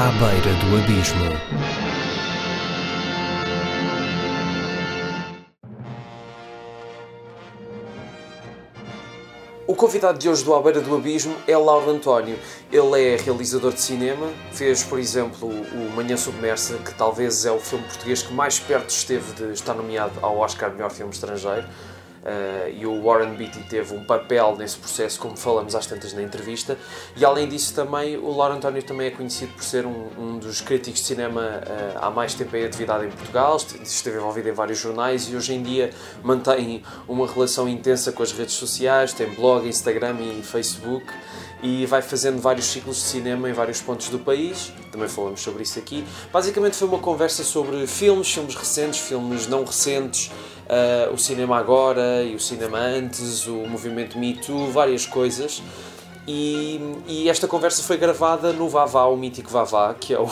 À beira do abismo. O convidado de hoje do À Beira do Abismo é Lauro António. Ele é realizador de cinema, fez, por exemplo, o Manhã Submersa, que talvez é o filme português que mais perto esteve de estar nomeado ao Oscar Melhor Filme Estrangeiro. Uh, e o Warren Beatty teve um papel nesse processo, como falamos às tantas na entrevista. E além disso, também o Lauro António também é conhecido por ser um, um dos críticos de cinema uh, há mais tempo em atividade em Portugal, esteve envolvido em vários jornais e hoje em dia mantém uma relação intensa com as redes sociais, tem blog, Instagram e Facebook e vai fazendo vários ciclos de cinema em vários pontos do país. Também falamos sobre isso aqui. Basicamente foi uma conversa sobre filmes, filmes recentes, filmes não recentes, uh, o cinema agora e o cinema antes, o movimento Me Too, várias coisas. E, e esta conversa foi gravada no Vavá, o mítico Vavá, que é o,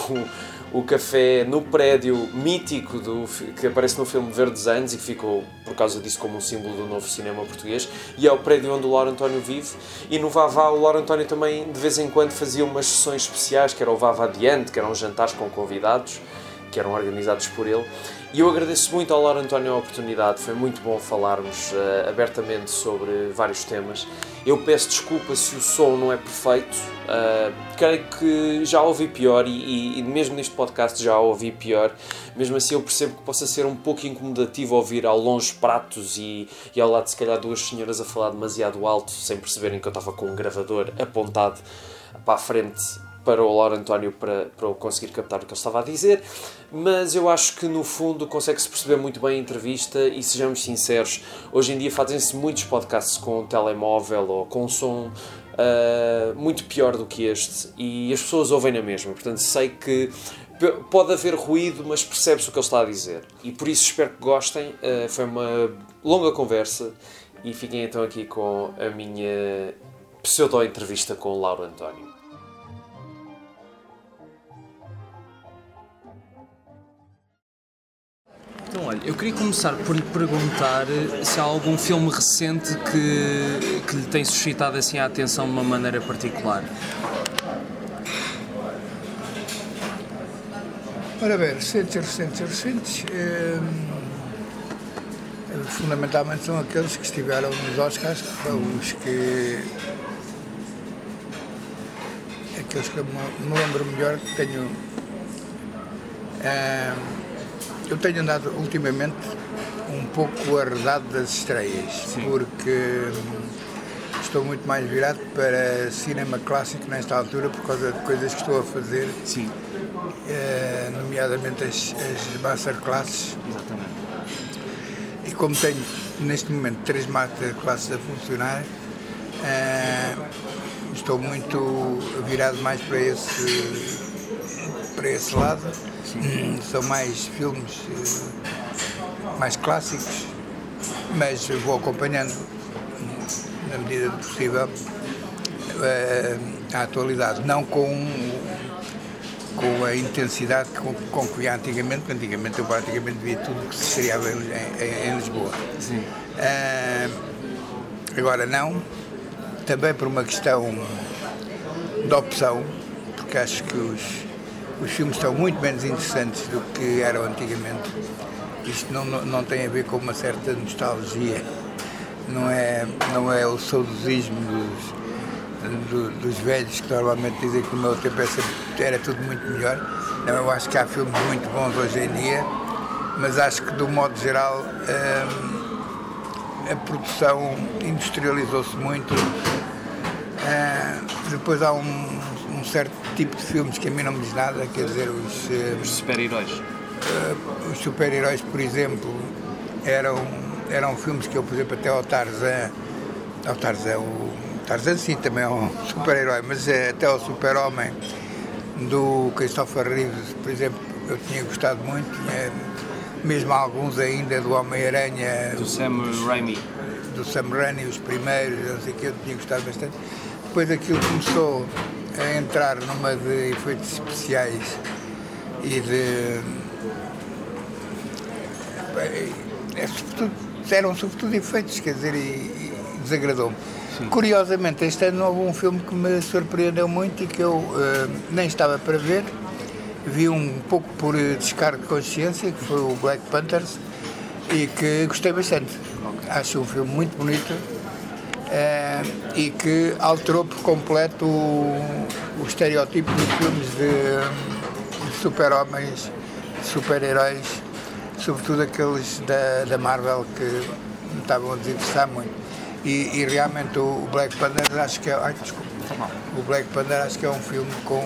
o café no prédio mítico do, que aparece no filme Verdes Anos e que ficou, por causa disso, como um símbolo do novo cinema português. E é o prédio onde o Lauro António vive. E no Vavá, o Lauro António também, de vez em quando, fazia umas sessões especiais, que era o Vavá Adiante, que eram jantares com convidados, que eram organizados por ele. E eu agradeço muito ao Lauro António a oportunidade, foi muito bom falarmos uh, abertamente sobre vários temas. Eu peço desculpa se o som não é perfeito, uh, creio que já ouvi pior e, e, mesmo neste podcast já ouvi pior. Mesmo assim, eu percebo que possa ser um pouco incomodativo ouvir ao longe pratos e, e ao lado, se calhar, duas senhoras a falar demasiado alto sem perceberem que eu estava com um gravador apontado para a frente para o Lauro António para, para conseguir captar o que ele estava a dizer, mas eu acho que no fundo consegue-se perceber muito bem a entrevista e sejamos sinceros, hoje em dia fazem-se muitos podcasts com telemóvel ou com som uh, muito pior do que este e as pessoas ouvem na mesma, portanto sei que pode haver ruído, mas percebe-se o que ele está a dizer. E por isso espero que gostem, uh, foi uma longa conversa e fiquem então aqui com a minha pseudo-entrevista com o Lauro António. Então, olha, eu queria começar por lhe perguntar se há algum filme recente que, que lhe tem suscitado assim a atenção de uma maneira particular. Ora bem, recentes, recentes, recentes. Eh, fundamentalmente são aqueles que estiveram nos Oscars, que foram os que. aqueles que eu me lembro melhor que tenho. Eh, eu tenho andado ultimamente um pouco arredado das estreias, Sim. porque estou muito mais virado para cinema clássico nesta altura por causa de coisas que estou a fazer. Sim. Eh, nomeadamente as, as masterclasses. Exatamente. E como tenho neste momento três masterclasses a funcionar, eh, estou muito virado mais para esse, para esse lado. São mais filmes eh, mais clássicos, mas vou acompanhando na medida do possível eh, a atualidade, não com, com a intensidade com, com que via antigamente, porque antigamente eu praticamente via tudo que se estreava em, em, em, Lisboa. Sim. Uh, agora não, também por uma questão de opção, porque acho que os os filmes estão muito menos interessantes do que eram antigamente. Isto não, não, não tem a ver com uma certa nostalgia, não é, não é o saudosismo dos, do, dos velhos que normalmente dizem que no meu tempo era tudo muito melhor. Não, eu acho que há filmes muito bons hoje em dia, mas acho que, do modo geral, hum, a produção industrializou-se muito. Hum, depois há um certo tipo de filmes que a mim não me diz nada, quer dizer, os. Uh, os super-heróis. Uh, os super-heróis, por exemplo, eram, eram filmes que eu, por exemplo, até ao Tarzan. Ao Tarzan, o Tarzan sim também é um super-herói, mas é, até ao Super-Homem do Christopher Reeves, por exemplo, eu tinha gostado muito, né? mesmo alguns ainda do Homem-Aranha. Do Sam Raimi. Do Sam Raimi, os primeiros, não sei o que, eu tinha gostado bastante. Depois aquilo começou a entrar numa de efeitos especiais e de. É, sobretudo, eram sobretudo efeitos, quer dizer, e, e desagradou-me. Curiosamente, este ano houve um filme que me surpreendeu muito e que eu uh, nem estava para ver, vi um pouco por descargo de consciência, que foi o Black Panthers, e que gostei bastante. Acho um filme muito bonito é, e que alterou por completo o, o estereótipo dos filmes de, de super-homens, super-heróis, sobretudo aqueles da, da Marvel que me estavam a desinteressar muito. E, e realmente o Black Panther acho que é. Ai, desculpa. O Black Panther acho que é um filme com,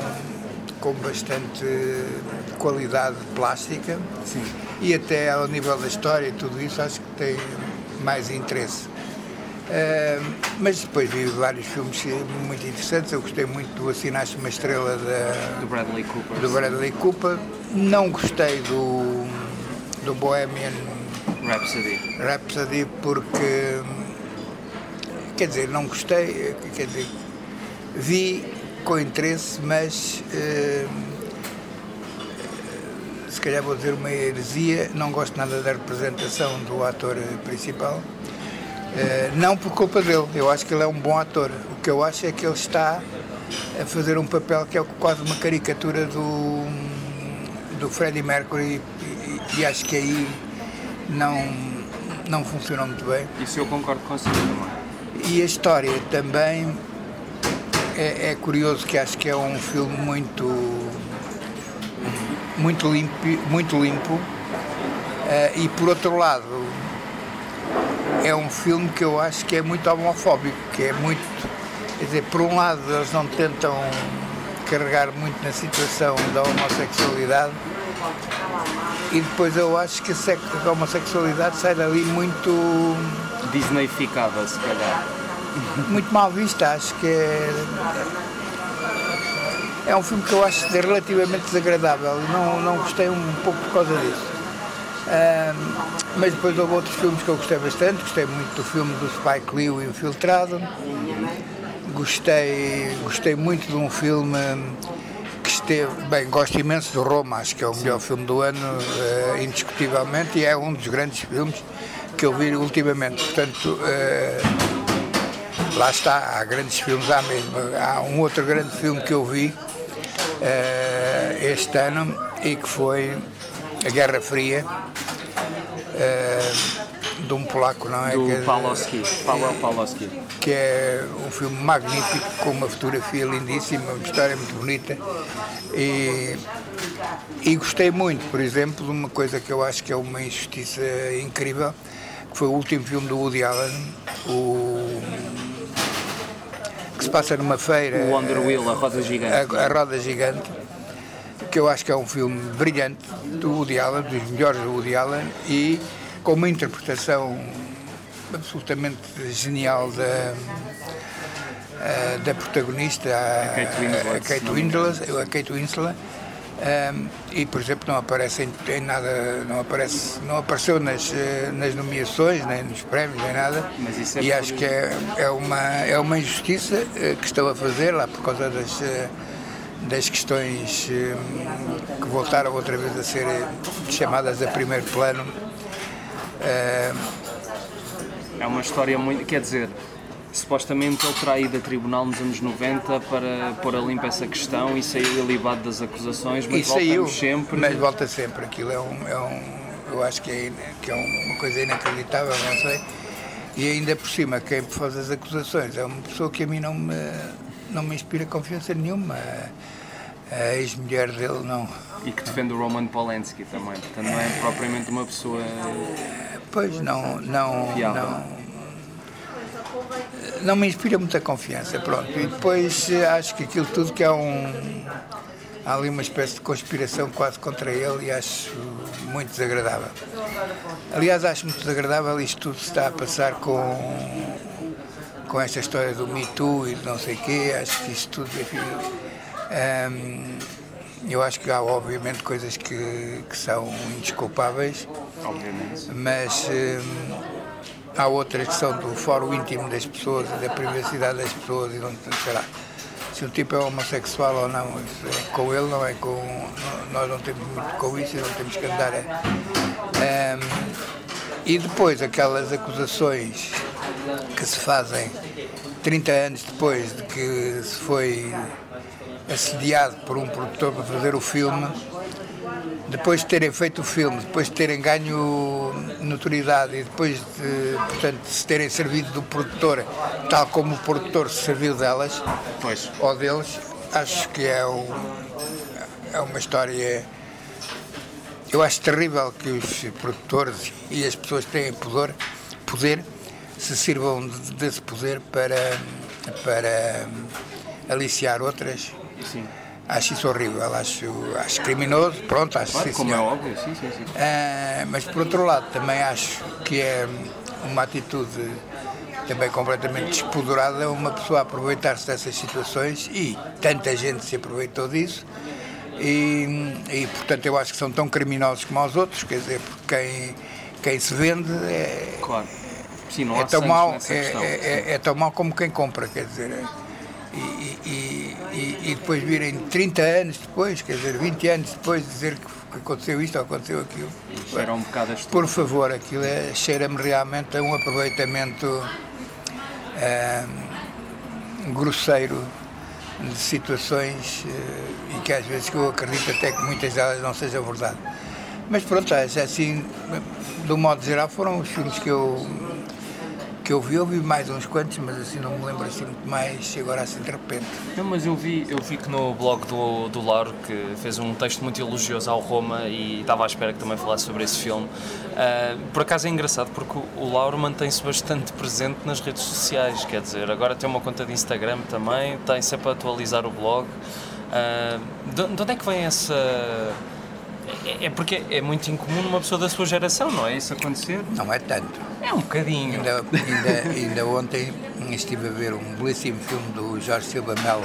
com bastante qualidade plástica Sim. e até ao nível da história e tudo isso acho que tem mais interesse. Uh, mas depois vi vários filmes muito interessantes. Eu gostei muito do Assinaste uma Estrela da, do Bradley Cooper. Do Bradley Cooper. Não gostei do, do Bohemian Rhapsody. Rhapsody porque quer dizer, não gostei, quer dizer, vi com interesse, mas uh, se calhar vou dizer uma heresia, não gosto nada da representação do ator principal eh, não por culpa dele, eu acho que ele é um bom ator. O que eu acho é que ele está a fazer um papel que é quase uma caricatura do, do Freddie Mercury e, e acho que aí não, não funcionou muito bem. Isso eu concordo com você também. E a história também é, é, curioso que acho que é um filme muito muito limpo, muito limpo uh, e por outro lado é um filme que eu acho que é muito homofóbico, que é muito. Quer dizer, por um lado, eles não tentam carregar muito na situação da homossexualidade e depois eu acho que a homossexualidade sai dali muito. Disneyficada, se calhar. Muito mal vista, acho que é. É um filme que eu acho relativamente desagradável não, não gostei um pouco por causa disso mas depois houve outros filmes que eu gostei bastante. Gostei muito do filme do Spike Lee, O Infiltrado. Gostei, gostei muito de um filme que esteve. Bem, gosto imenso do Roma, acho que é o melhor filme do ano, uh, indiscutivelmente, e é um dos grandes filmes que eu vi ultimamente. Portanto. Uh, lá está, há grandes filmes, há mesmo. Há um outro grande filme que eu vi uh, este ano e que foi A Guerra Fria, uh, de um polaco, não é? Do que, Pawlowski, Paweł Pawlowski. Que é um filme magnífico, com uma fotografia lindíssima, uma história muito bonita. E, e gostei muito, por exemplo, de uma coisa que eu acho que é uma injustiça incrível, que foi o último filme do Woody Allen, o que se passa numa feira. O Wonder Wheel, a roda gigante. A, a roda gigante que eu acho que é um filme brilhante do Woody Allen, dos melhores do Woody Allen, e com uma interpretação absolutamente genial da, eh, da protagonista, a Kate Winslet, a Kate Winslet, um, e por exemplo não aparece em, em, nada não aparece não apareceu nas eh, nas nomeações nem nos prémios nem nada. É e acho que é, é uma é uma injustiça eh, que estão a fazer lá por causa das das questões eh, que voltaram outra vez a ser eh, chamadas a primeiro plano. É uma história muito. Quer dizer, supostamente ele terá ido a tribunal nos anos 90 para pôr a limpo essa questão e saiu ilibado das acusações, mas saiu, sempre. Mas volta sempre. Aquilo é um. É um eu acho que é, que é uma coisa inacreditável, não sei. E ainda por cima, quem faz as acusações é uma pessoa que a mim não me não me inspira confiança nenhuma. A ex-mulher dele não. E que defende o Roman Polanski também, portanto não é propriamente uma pessoa. Pois não, não, fiável. não. Não me inspira muita confiança, pronto. E depois eh, acho que aquilo tudo que é um. Há ali uma espécie de conspiração quase contra ele e acho muito desagradável. Aliás, acho muito desagradável isto tudo se está a passar com com esta história do Me Too e não sei o quê, acho que isto tudo, enfim, um, eu acho que há obviamente coisas que, que são indesculpáveis, obviamente. mas um, há outras que são do fórum íntimo das pessoas, da privacidade das pessoas e não sei lá. Se o tipo é homossexual ou não, é com ele não é com. Nós não temos muito com isso e não temos que andar a. Um, e depois aquelas acusações que se fazem 30 anos depois de que se foi assediado por um produtor para fazer o filme, depois de terem feito o filme, depois de terem ganho notoriedade e depois de, portanto, se terem servido do produtor, tal como o produtor se serviu delas, Pois. ou deles, acho que é, um, é uma história. Eu acho terrível que os produtores e as pessoas que têm poder, poder se sirvam de- desse poder para, para aliciar outras. Sim. Acho isso horrível, acho, acho criminoso, pronto, acho Claro, sim, como é óbvio, sim, sim, sim. Ah, mas por outro lado também acho que é uma atitude também completamente despodurada uma pessoa aproveitar-se dessas situações e tanta gente se aproveitou disso e, e portanto eu acho que são tão criminosos como os outros, quer dizer, porque quem, quem se vende é, Claro. Sim, é tão mau é, é- é- é tão mau como quem compra, quer dizer. E, e- e- e- e depois virem 30 anos depois, quer dizer, 20 anos depois, dizer que aconteceu isto ou aconteceu aquilo. Era um bocado este. Por favor, aquilo é, cheira-me realmente a um aproveitamento ah, grosseiro de situações eh, e que às vezes que eu acredito até que muitas delas não sejam verdade. Mas pronto, é assim, do modo geral, foram os filmes que eu, que eu vi. Eu vi mais uns quantos, mas assim não me lembro assim muito mais, agora assim de repente. Não, mas eu vi, eu vi que no blog do, do Lauro, que fez um texto muito elogioso ao Roma e estava à espera que também falasse sobre esse filme. Ah, por acaso é engraçado porque o, Lauro mantém-se bastante presente nas redes sociais, quer dizer, agora tem uma conta de Instagram também, tem sempre a atualizar o blog. Ah, de, de onde é que vem essa. É, é porque é muito incomum numa pessoa da sua geração, não é? Isso acontecer? Não é tanto. É um bocadinho. Ainda, ainda, ainda ontem estive a ver um belíssimo filme do Jorge Silva Melo,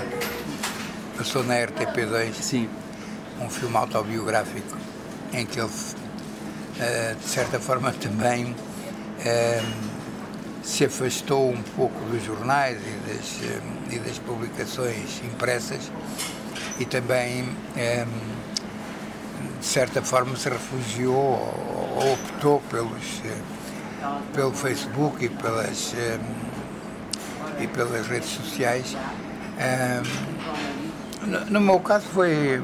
passou na RTP2. Sim. um filme autobiográfico em que ele, eh, de certa forma, também eh, se afastou um pouco dos jornais e das, eh, e das publicações impressas e também, de certa forma, se refugiou ou ou optou pelos, eh, pelo Facebook e pelas, eh, e pelas redes sociais. Eh, no- no meu caso foi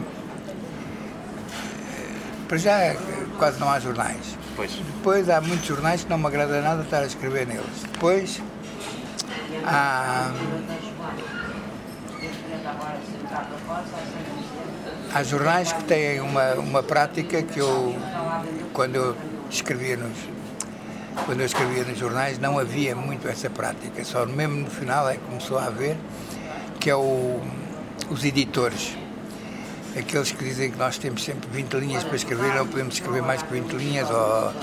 para já quase não há jornais. Pois. Depois há muitos jornais que não me agrada nada estar a escrever neles. Depois há, há jornais que têm uma, uma prática que eu, quando eu escrevia nos, quando eu escrevia nos jornais, não havia muito essa prática. Só mesmo no final é que começou a haver, que é o, os editores aqueles que dizem que nós temos sempre 20 linhas para escrever, não podemos escrever mais que 20 linhas, ou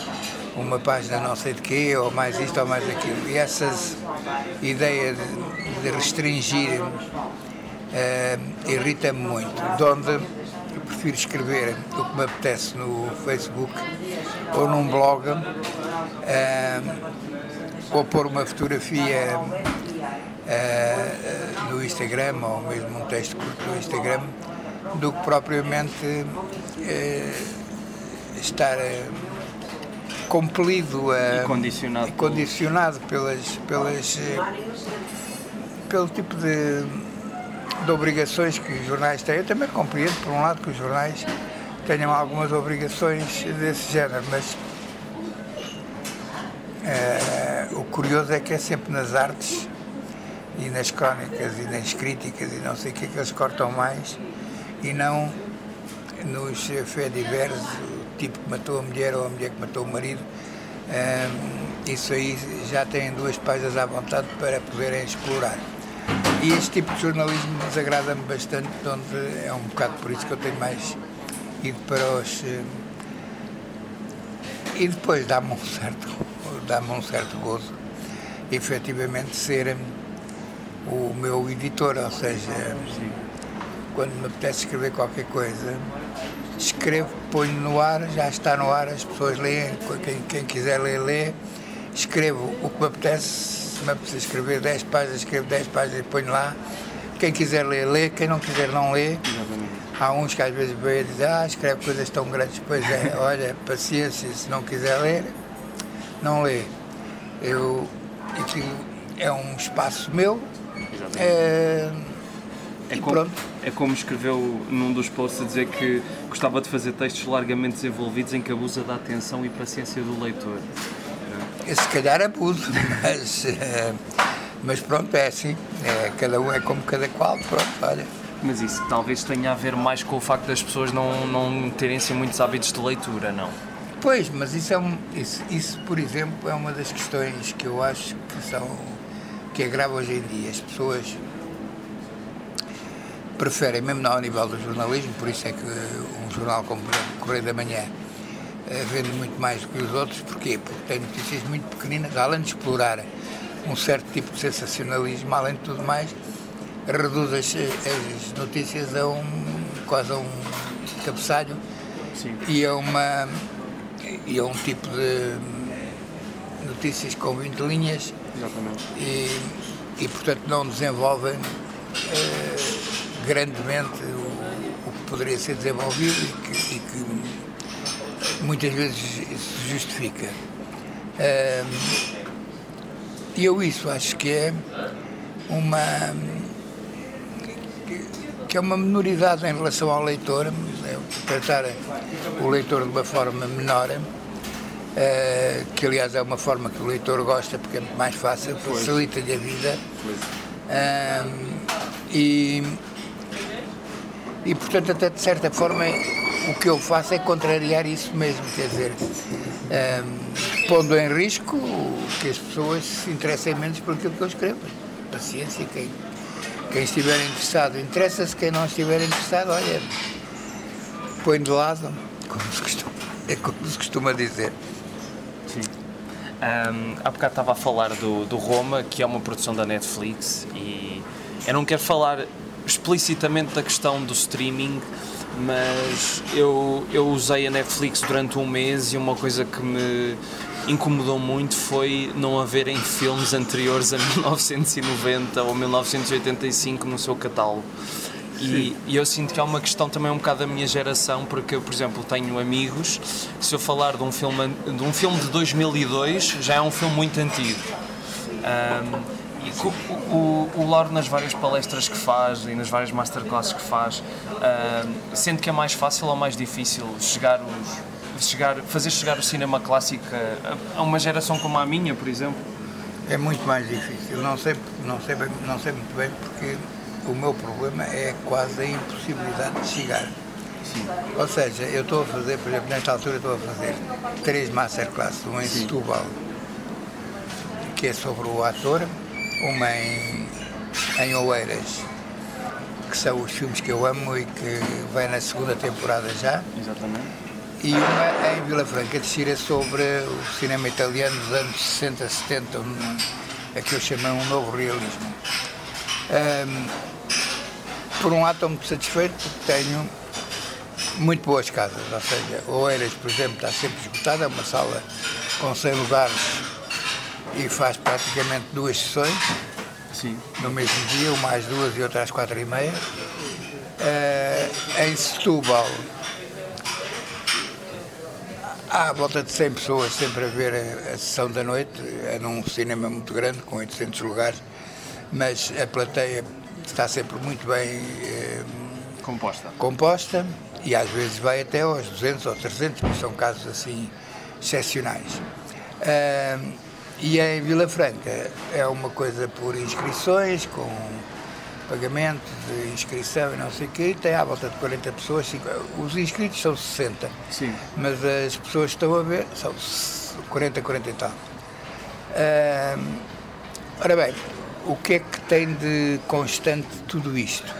uma página não sei de quê, ou mais isto ou mais aquilo. E essas ideias de, de restringir eh, irrita-me muito. De onde eu prefiro escrever o que me apetece no Facebook ou num blog, eh, ou pôr uma fotografia eh, no Instagram, ou mesmo um texto curto no Instagram, do que propriamente eh, estar compelido a, E condicionado condicionado pelas, pelas, pelo tipo de, de obrigações que os jornais têm. Eu também compreendo, por um lado, que os jornais tenham algumas obrigações desse género, mas eh, o curioso é que é sempre nas artes e nas crónicas e nas críticas e não sei o que é que eles cortam mais e não nos fé diversos, o tipo que matou a mulher ou a mulher que matou o marido. Hum, isso aí já têm duas páginas à vontade para poderem explorar. E este tipo de jornalismo desagrada-me bastante, de onde é um bocado por isso que eu tenho mais ido para os. hum, E depois dá-me um certo, dá-me um certo gozo, efetivamente, ser hum, o meu editor, ou seja, quando me apetece escrever qualquer coisa, escrevo, ponho no ar, já está no ar, as pessoas leem, quem, quem quiser ler, lê, escrevo o que me apetece, se me apetece escrever 10 páginas, escrevo 10 páginas e ponho lá, quem quiser ler, lê, quem não quiser não lê. Há uns que às vezes veem e dizem, ah, escreve coisas tão grandes, pois é, olha, paciência, se não quiser ler, não lê. Eu, aquilo é um espaço meu, É, É e como, pronto. é como escreveu num dos posts a dizer que gostava de fazer textos largamente desenvolvidos em que abusa da atenção e paciência do leitor. Se calhar abuso, mas, eh, mas pronto, é assim. É, cada um é como cada qual, pronto, olha. Mas isso talvez tenha a ver mais com o facto das pessoas não, não terem assim, muitos hábitos de leitura, não? Pois, mas isso, é um, isso, isso, por exemplo, é uma das questões que eu acho que são que agrava hoje em dia. As pessoas preferem, mesmo ao nível do jornalismo, por isso é que um jornal como o Correio da Manhã vende muito mais do que os outros. Porquê? Porque tem notícias muito pequeninas, além de explorar um certo tipo de sensacionalismo, além de tudo mais, reduz as, as notícias a um quase a um cabeçalho Sim. e a uma e a um tipo de notícias com 20 linhas Exatamente. e, e portanto não desenvolvem eh, grandemente o, o que poderia ser desenvolvido e que, e que muitas vezes se justifica. E eu isso acho que é uma que é uma minoridade em relação ao leitor, é tratar o leitor de uma forma menor, eh, que aliás é uma forma que o leitor gosta porque é mais fácil, facilita-lhe a vida. E, e portanto até de certa forma o que eu faço é contrariar isso mesmo, quer dizer, ahm, pondo em risco que as pessoas se interessem menos por aquilo que eu escrevo. Paciência, quem, quem estiver interessado interessa-se, quem não estiver interessado, olha, põe de lado, como se costuma, é como se costuma dizer. Sim. Um, há bocado estava a falar do, do Roma, que é uma produção da Netflix, e eu não quero falar explicitamente da questão do streaming, mas eu, eu usei a Netflix durante um mês e uma coisa que me incomodou muito foi não haverem filmes anteriores a 1990 ou 1985 no seu catálogo. E, e eu sinto que é uma questão também um bocado da minha geração, porque eu, por exemplo, tenho amigos se eu falar de um filme, de um filme de 2002, já é um filme muito antigo. Co- o, o, o Lauro, nas várias palestras que faz e nas várias masterclasses que faz, ahm, sente que é mais fácil ou mais difícil chegar os, chegar, fazer chegar o cinema clássico a, a uma geração como a minha, por exemplo? É muito mais difícil, não sei, não sei, bem- não sei muito bem porque o meu problema é quase a impossibilidade de chegar. Ou seja, eu estou a fazer, por exemplo, nesta altura estou a fazer três masterclasses, uma em Setúbal, que é sobre o ator, uma em, em Oeiras, que são os filmes que eu amo e que vai na segunda temporada já, Exatamente. e uma em Vila Franca de Xira sobre o cinema italiano dos anos 60, 70, um, a que eu chamo um novo realismo. Ahm, por um lado estou muito satisfeito porque tenho muito boas casas, ou seja, Oeiras, por exemplo, está sempre esgotada, é uma sala com 100 lugares e faz praticamente duas sessões Sim. no mesmo dia, uma às duas e outra às quatro e meia. Eh, em Setúbal há à volta de 100 pessoas sempre a ver a, a sessão da noite, é num cinema muito grande, com 800 lugares, mas a plateia está sempre muito bem eh, Composta. composta e às vezes vai até aos 200 ou 300, porque são casos assim excepcionais. Ahm, e em Vila Franca é uma coisa por inscrições, com pagamento de inscrição e não sei o quê, tem à volta de 40 pessoas, cinco- os inscritos são 60, Sim. mas as pessoas que estão a ver são 40, 40 e tal. Ahm, ora bem, o que é que tem de constante tudo isto?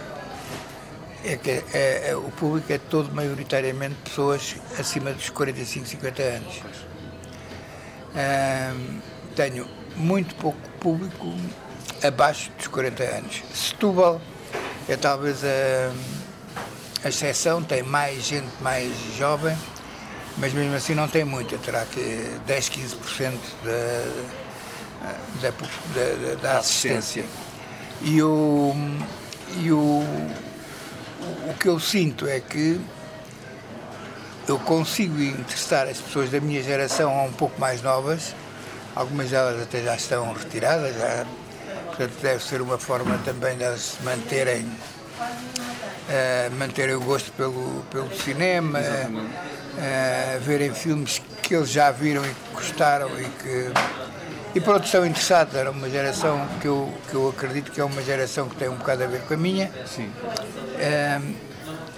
É que é- é- o público é todo maioritariamente pessoas acima dos 45, 50 anos. Ahm, tenho muito pouco público abaixo dos 40 anos. Setúbal é talvez a, a exceção, tem mais gente mais jovem, mas mesmo assim não tem muita, terá que 10, 15% da, da, da, da- da assistência. E o, e o, o que eu sinto é que eu consigo interessar as pessoas da minha geração a um pouco mais novas, algumas delas até já estão retiradas, já, portanto deve ser uma forma também de elas se manterem, uh, manterem o gosto pelo, pelo cinema, uh, verem filmes que eles já viram e que gostaram e que e por outro estão interessados, era uma geração que eu, que eu acredito que é uma geração que tem um bocado a ver com a minha. Sim. Um,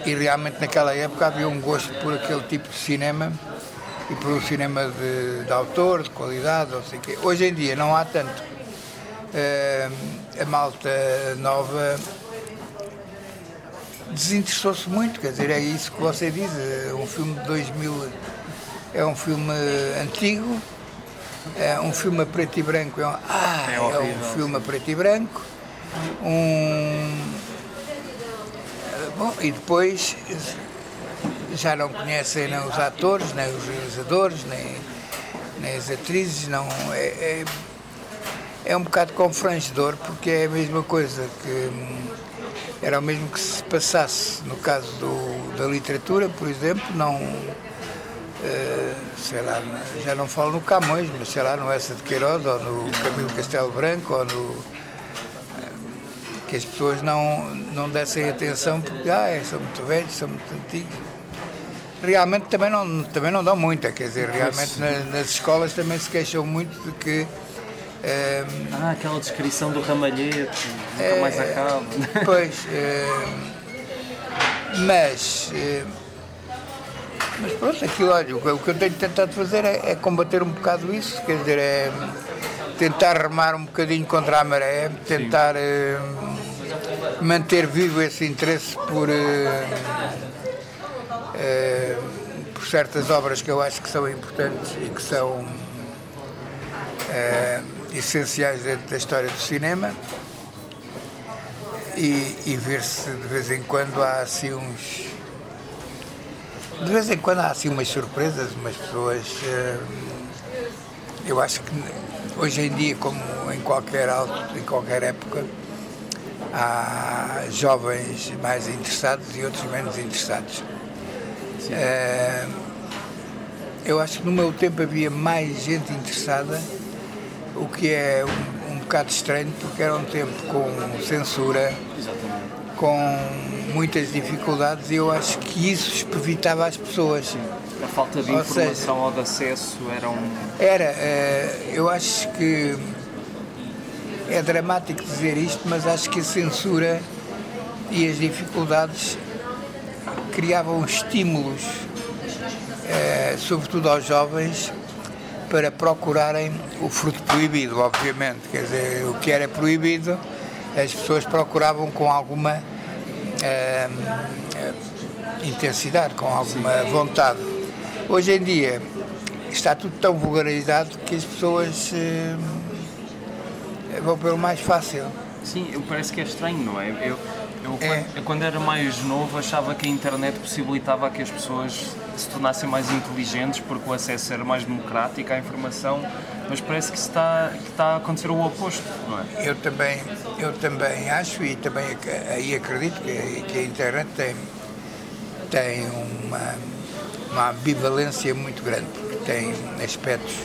e realmente naquela época havia um gosto por aquele tipo de cinema e por um cinema de, de autor, de qualidade, não sei o quê. Hoje em dia não há tanto. Um, a malta nova desinteressou-se muito, quer dizer, é isso que você diz, é um filme de 2000 é um filme antigo, é um filme a preto e branco é um, ah, é, horrível, é um filme a preto e branco. Um, bom, e depois já não conhecem nem os atores, nem os realizadores, nem, nem as atrizes, não é, é, é um bocado confrangedor porque é a mesma coisa que era o mesmo que se passasse no caso do, da literatura, por exemplo, não eh, sei lá, já não falo no Camões, mas sei lá, no Essa de Queiroz, ou no Camilo Castelo Branco, ou no. Eh, que as pessoas não, não dessem atenção porque ah, são muito velhos, são muito antigos. Realmente também não, também não dão muita, quer dizer, realmente nas, nas escolas também se queixam muito de que. Eh, ah, aquela descrição do ramalhete, nunca é, mais acaba. Pois, mas mas pronto, aquilo, olha, o que eu tenho tentado fazer é, é, combater um bocado isso, quer dizer, é tentar remar um bocadinho contra a maré, tentar é, manter vivo esse interesse por, é, por certas obras que eu acho que são importantes e que são essenciais dentro da história do cinema. E, e ver se de vez em quando há assim uns de vez em quando há assim umas surpresas, umas pessoas. Eh, eu acho que hoje em dia, como em qualquer, em qualquer época, há jovens mais interessados e outros menos interessados. É, eu acho que no meu tempo havia mais gente interessada, o que é um, um bocado estranho, porque era um tempo com censura, com muitas dificuldades e eu acho que isso espevitava as pessoas. A falta de ou informação seja, ou de acesso era um. Era, eh, eu acho que é dramático dizer isto, mas acho que a censura e as dificuldades criavam estímulos, eh, sobretudo aos jovens, para procurarem o fruto proibido, obviamente. Quer dizer, o que era proibido, as pessoas procuravam com alguma uh, intensidade, com alguma vontade. Hoje em dia está tudo tão vulgarizado que as pessoas uh, vão pelo mais fácil. Sim, parece que é estranho, não é? Eu, eu, é. eu, quando era mais novo achava que a internet possibilitava que as pessoas se tornassem mais inteligentes porque o acesso era mais democrático à informação, mas parece que está, que está a acontecer o oposto, não é? Eu também, eu também acho e também aí acredito que, que a internet tem, tem uma, uma ambivalência muito grande, porque tem aspectos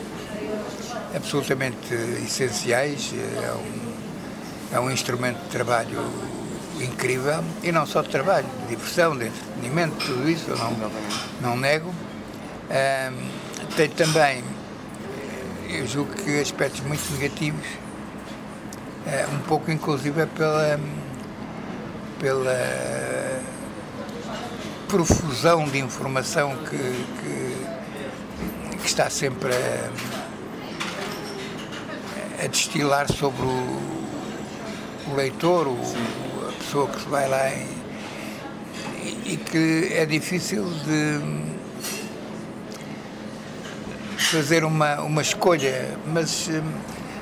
absolutamente essenciais, é um, é um instrumento de trabalho incrível, e não só de trabalho, de diversão, de entretenimento, tudo isso, eu não, não nego. Um, tem também, eu julgo que aspectos muito negativos, uh, um pouco inclusive pela, pela profusão de informação que, que, que está sempre a, a, destilar sobre o, o leitor, o, pessoa que se vai lá e, e que é difícil de fazer uma, uma escolha, mas,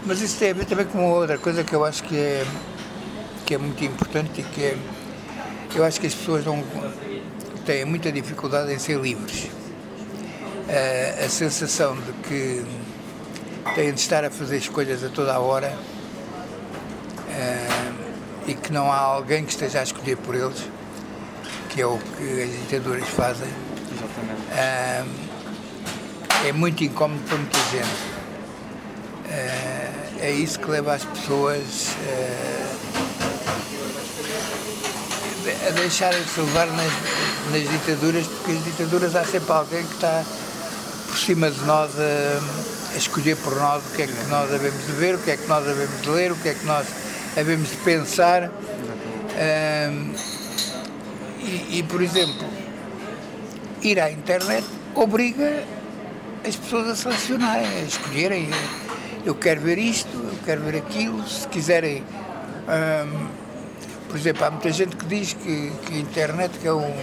mas isso tem a ver também com outra coisa que eu acho que é, que é muito importante e que é, eu acho que as pessoas não têm muita dificuldade em ser livres. A, a sensação de que têm de estar a fazer escolhas a toda a hora e que não há alguém que esteja a escolher por eles, que é o que as ditaduras fazem. Exatamente. é muito incómodo para muita gente. é isso que leva as pessoas a deixarem-se levar nas, nas ditaduras, porque as ditaduras há sempre alguém que está por cima de nós a, a, escolher por nós o que é que nós devemos de ver, o que é que nós devemos de ler, o que é que nós devemos de pensar. Um, e, e, por exemplo, ir à internet obriga as pessoas a selecionarem, a escolherem. Eu quero ver isto, eu quero ver aquilo, se quiserem. Um, por exemplo, há muita gente que diz que, que a internet que é um,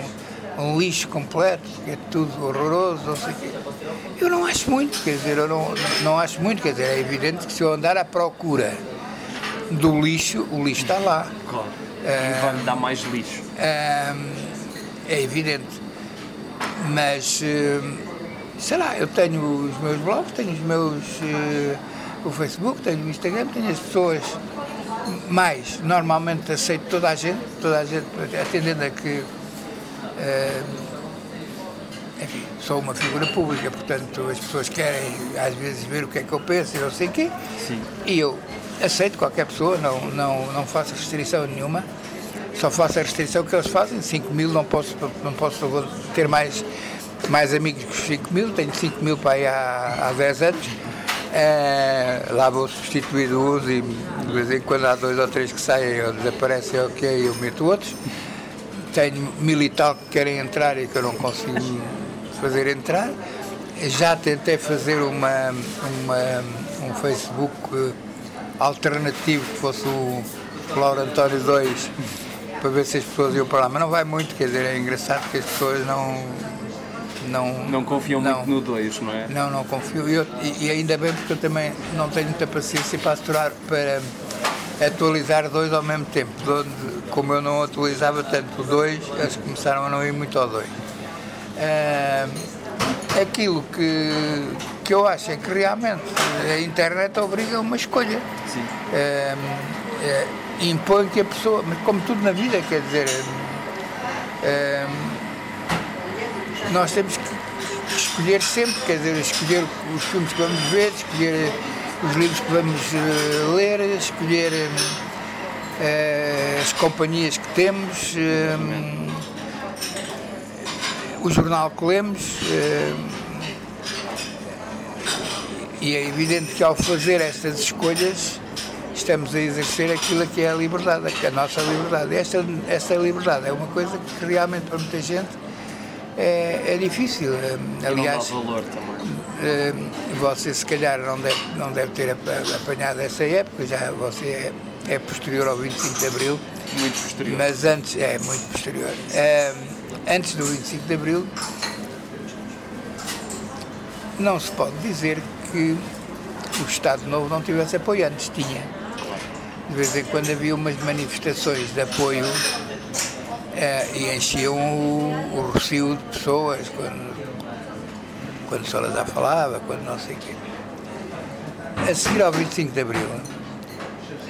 um lixo completo, que é tudo horroroso, não sei o quê. Eu não acho muito, quer dizer, eu não, não acho muito, quer dizer, é evidente que se eu andar à procura do lixo, o lixo está lá. Claro. E vai me dar mais lixo. é evidente. Mas, sei lá, eu tenho os meus blogs, tenho os meus. o Facebook, tenho o Instagram, tenho as pessoas mais. Normalmente aceito toda a gente, toda a gente, atendendo a que enfim, sou uma figura pública, portanto as pessoas querem às vezes ver o que é que eu penso e não sei o quê. Sim. E eu aceito qualquer pessoa, não, não, não faço restrição nenhuma, só faço a restrição que eles fazem, 5 mil não posso, não posso ter mais, mais amigos que 5 mil, tenho 5 mil para aí há, há 10 anos. É, lá vou substituir uns e de vez em quando há dois ou três que saem ou desaparecem, ok, eu meto outros tenho mil e tal que querem entrar e que eu não consigo fazer entrar. Já tentei fazer uma, uma um Facebook eh, alternativo que fosse o Lauro António 2 para ver se as pessoas iam para lá, mas não vai muito, quer dizer, é engraçado que as pessoas não. Não, não confiam não, muito no 2, não é? Não, não confio. Eu, e, e, ainda bem porque eu também não tenho muita paciência para aturar, para atualizar dois ao mesmo tempo. Como eu não atualizava tanto o 2, eles começaram a não ir muito ao 2. Uh, aquilo que, que eu acho é que realmente a internet obriga a uma escolha. Sim. Uh, uh, impõe que a pessoa, mas como tudo na vida, quer dizer, nós temos que escolher sempre, quer dizer, escolher os filmes que vamos ver, escolher os livros que vamos uh, ler, escolher uh, as companhias que temos, um, o jornal que lemos. e é evidente que ao fazer estas escolhas estamos a exercer aquilo que é a liberdade, que é a nossa liberdade. Esta, esta liberdade é uma coisa que realmente para muita gente é, é difícil. Aliás, não dá valor também. Eh, você se calhar não deve, não deve ter apanhado essa época, já você é, é posterior ao 25 de Abril. Muito posterior. Mas antes, é muito posterior. É, antes do 25 de Abril, não se pode dizer que o Estado Novo não tivesse apoio, antes tinha. De vez em quando havia umas manifestações de apoio é, e enchiam o, o de pessoas quando quando Salazar falava, quando não sei o quê. A seguir ao 25 de Abril,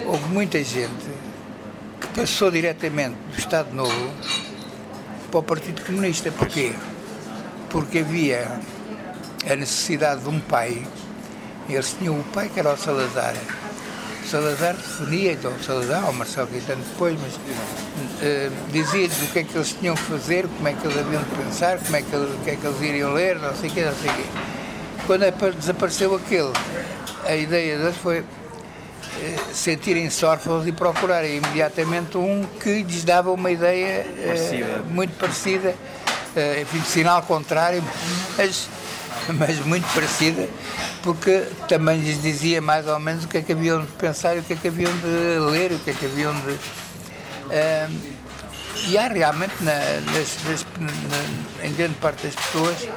houve muita gente que passou diretamente do Estado Novo para o Partido Comunista. Porquê? Porque havia a necessidade de um pai, eles tinham o pai que era o Salazar, Salazar definia, então Salazar, ou Marcelo Caetano depois, mas uh, dizia-lhes o que é que eles tinham que fazer, como é que eles haviam de pensar, como é que, o que é que eles iriam ler, não sei o quê, não sei o quê. Quando desapareceu aquele, a ideia deles foi uh, sentirem-se órfãos e procurarem imediatamente um que lhes dava uma ideia uh, parecida. muito parecida, enfim, de sinal contrário, mas, mas muito parecida porque também lhes dizia mais ou menos o que é que haviam de pensar, o que é que haviam de ler, o que é que haviam de. Uh, e há realmente, na, nas, nas, na, em grande parte das pessoas,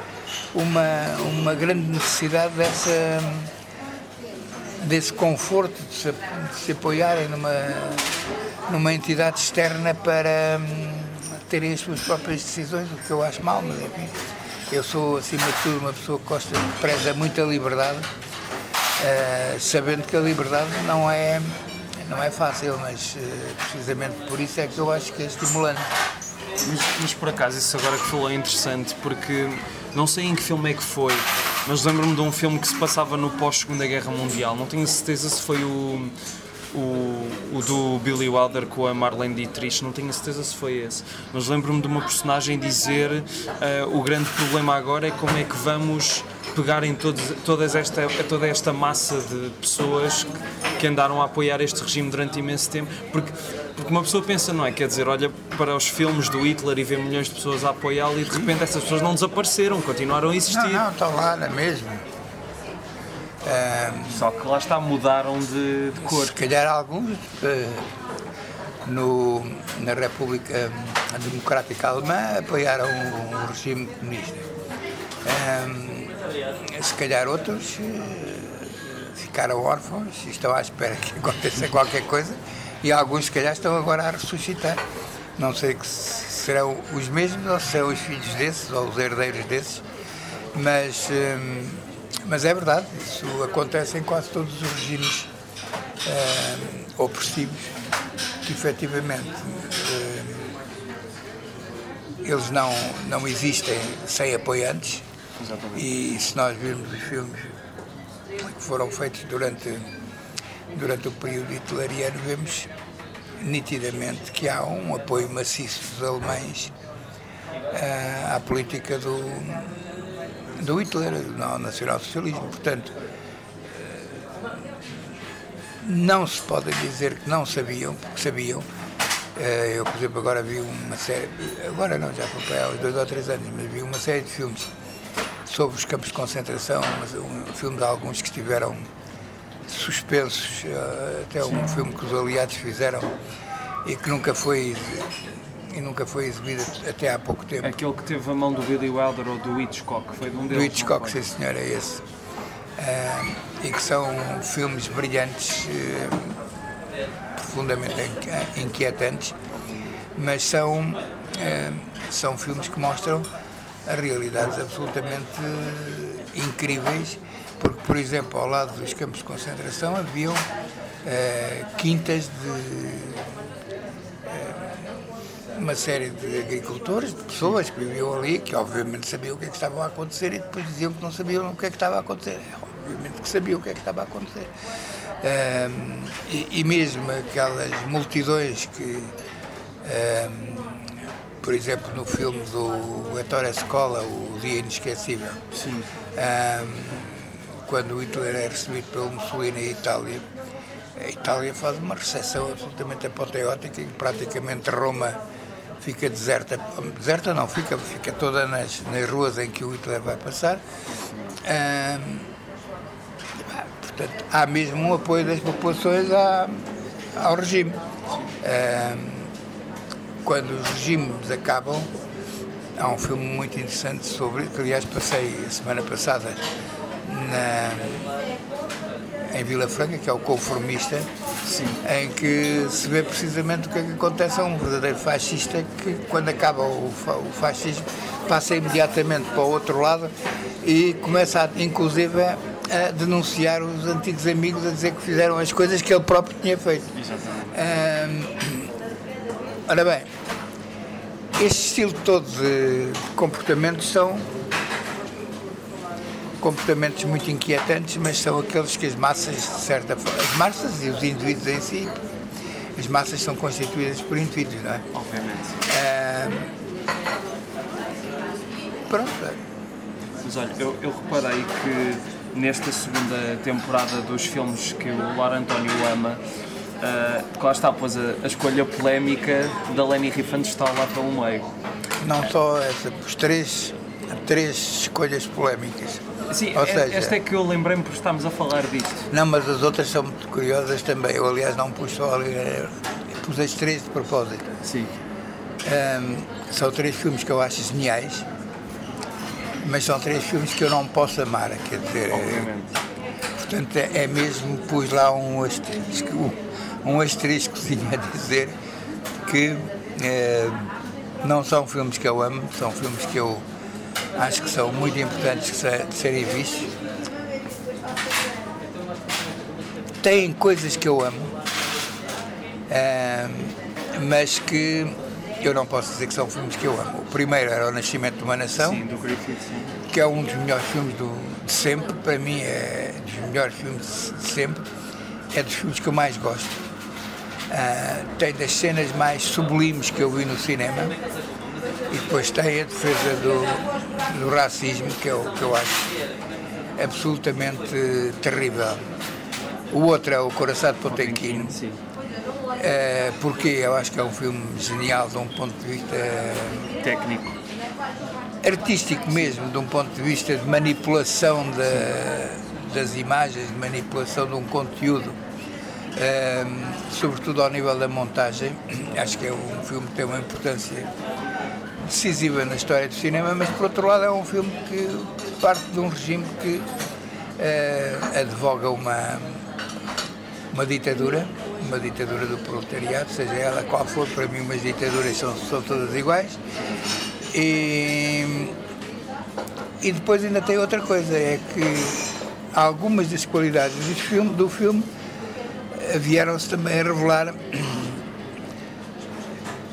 uma, uma grande necessidade dessa, desse conforto, de se, de se apoiarem numa, numa entidade externa para um, terem as suas próprias decisões, o que eu acho mal, mas enfim. Eu sou, acima de tudo, uma pessoa que gosta, preza muito a liberdade, uh, sabendo que a liberdade não é, não é fácil, mas uh, precisamente por isso é que eu acho que é estimulante. Mas, mas, por acaso, isso agora que falou é interessante, porque não sei em que filme é que foi, mas lembro-me de um filme que se passava no pós-Segunda Guerra Mundial. Não tenho certeza se foi o, o, o do Billy Wilder com a Marlene Dietrich, não tenho certeza se foi esse. Mas lembro-me de uma personagem dizer uh, o grande problema agora é como é que vamos pegar em todos, todas esta, toda esta massa de pessoas que, que andaram a apoiar este regime durante imenso tempo, porque porque uma pessoa pensa, não é? Quer dizer, olha para os filmes do Hitler e vê milhões de pessoas a apoiá-lo e de repente essas pessoas não desapareceram, continuaram a existir. Não, não, estão lá na mesma. Só que lá está, mudaram de, de cor. Se calhar alguns uh, no, na República Democrática Alemã apoiaram o, regime comunista. Um, se calhar outros uh, ficaram órfãos e estão à espera que aconteça qualquer coisa e alguns, se calhar, estão agora a ressuscitar. Não sei se serão os mesmos ou se serão os filhos desses ou os herdeiros desses, mas, hum, mas é verdade, isso acontece em quase todos os regimes hum, opressivos, que efetivamente hum, eles não, não existem sem apoiantes. Exatamente. E se nós virmos os filmes que foram feitos durante durante o período hitleriano, vemos nitidamente que há um apoio maciço dos alemães uh, à política do, do Hitler, do nacionalsocialismo. Portanto, uh, não se pode dizer que não sabiam, porque sabiam. Uh, eu, por exemplo, agora vi uma série, agora não, já foi há uns dois ou três anos, mas vi uma série de filmes sobre os campos de concentração, mas um de alguns que estiveram suspensos, eh, até um filme que os aliados fizeram e que nunca foi e nunca foi exibido até há pouco tempo. Aquele que teve a mão do Billy Wilder ou do Hitchcock, foi de um deles? Do Hitchcock, sim senhor, é esse. Uh, e que são filmes brilhantes, uh, profundamente inquietantes, mas são, uh, são filmes que mostram realidades absolutamente incríveis porque, por exemplo, ao lado dos campos de concentração haviam uh, quintas de uh, uma série de agricultores, de pessoas que viviam ali, que obviamente sabiam o que é que estava a acontecer e depois diziam que não sabiam o que é que estava a acontecer. Obviamente que sabiam o que é que estava a acontecer. Uh, e, e, mesmo aquelas multidões que por exemplo, no filme do Ettore Escola, O Dia Inesquecível. Sim quando Hitler é recebido pelo Mussolini em Itália, a Itália faz uma recepção absolutamente apoteótica e praticamente Roma fica deserta. Deserta não, fica, fica toda nas, nas ruas em que o Hitler vai passar. portanto, há mesmo um apoio das populações à, ao regime. quando os regimes acabam, há um filme muito interessante sobre, que aliás passei a semana passada na, em Vila Franca, que é o conformista, Sim. em que se vê precisamente o que é que acontece a um verdadeiro fascista que, quando acaba o, o fascismo, passa imediatamente para o outro lado e começa, a, inclusive, a, denunciar os antigos amigos, a dizer que fizeram as coisas que ele próprio tinha feito. Exatamente. ora bem, este estilo todo de comportamentos são comportamentos muito inquietantes, mas são aqueles que as massas, de certa forma, as massas e os indivíduos em si, as massas são constituídas por indivíduos, não é? Obviamente. Ah, pronto. Mas olha, eu, eu reparei que nesta segunda temporada dos filmes que o Lar António ama, uh, lá está, pois a, a escolha polémica da Leni Riefenstahl está lá pelo meio. Não só essa, os três, três escolhas polémicas. Sim, Ou é, seja, esta é que eu lembrei-me por estarmos a falar disto. Não, mas as outras são muito curiosas também. Eu, aliás, não pus só ali, eh, pus as três de propósito. Sim. Um, são três filmes que eu acho geniais, mas são três filmes que eu não posso amar, quer dizer. É, Obviamente. Portanto, é, é, mesmo, pus lá um asterisco, um asteriscozinho a dizer que é, não são filmes que eu amo, são filmes que eu acho que são muito importantes de serem vistos. Tem coisas que eu amo, mas que eu não posso dizer que são filmes que eu amo. O primeiro era O Nascimento de uma Nação, Sim, do Griffith, sim. que é um dos melhores filmes do, de sempre, para mim é dos melhores filmes de sempre, é dos filmes que eu mais gosto. Ah, tem das cenas mais sublimes que eu vi no cinema e depois tem a defesa do, do racismo, que é o que eu acho absolutamente terrível. O outro é o Coração de Potemkin, eh, porque eu acho que é um filme genial de um ponto de vista Técnico. artístico mesmo, de um ponto de vista de manipulação da- das imagens, de manipulação de um conteúdo, ehm, sobretudo ao nível da montagem. Acho que é um filme que tem uma importância decisiva na história do cinema, mas por outro lado é um filme que parte de um regime que eh, advoga uma, uma ditadura, uma ditadura do proletariado, seja ela qual for, para mim umas ditaduras são, são todas iguais. E, e depois ainda tem outra coisa, é que algumas das qualidades do filme, do filme eh, vieram-se também a revelar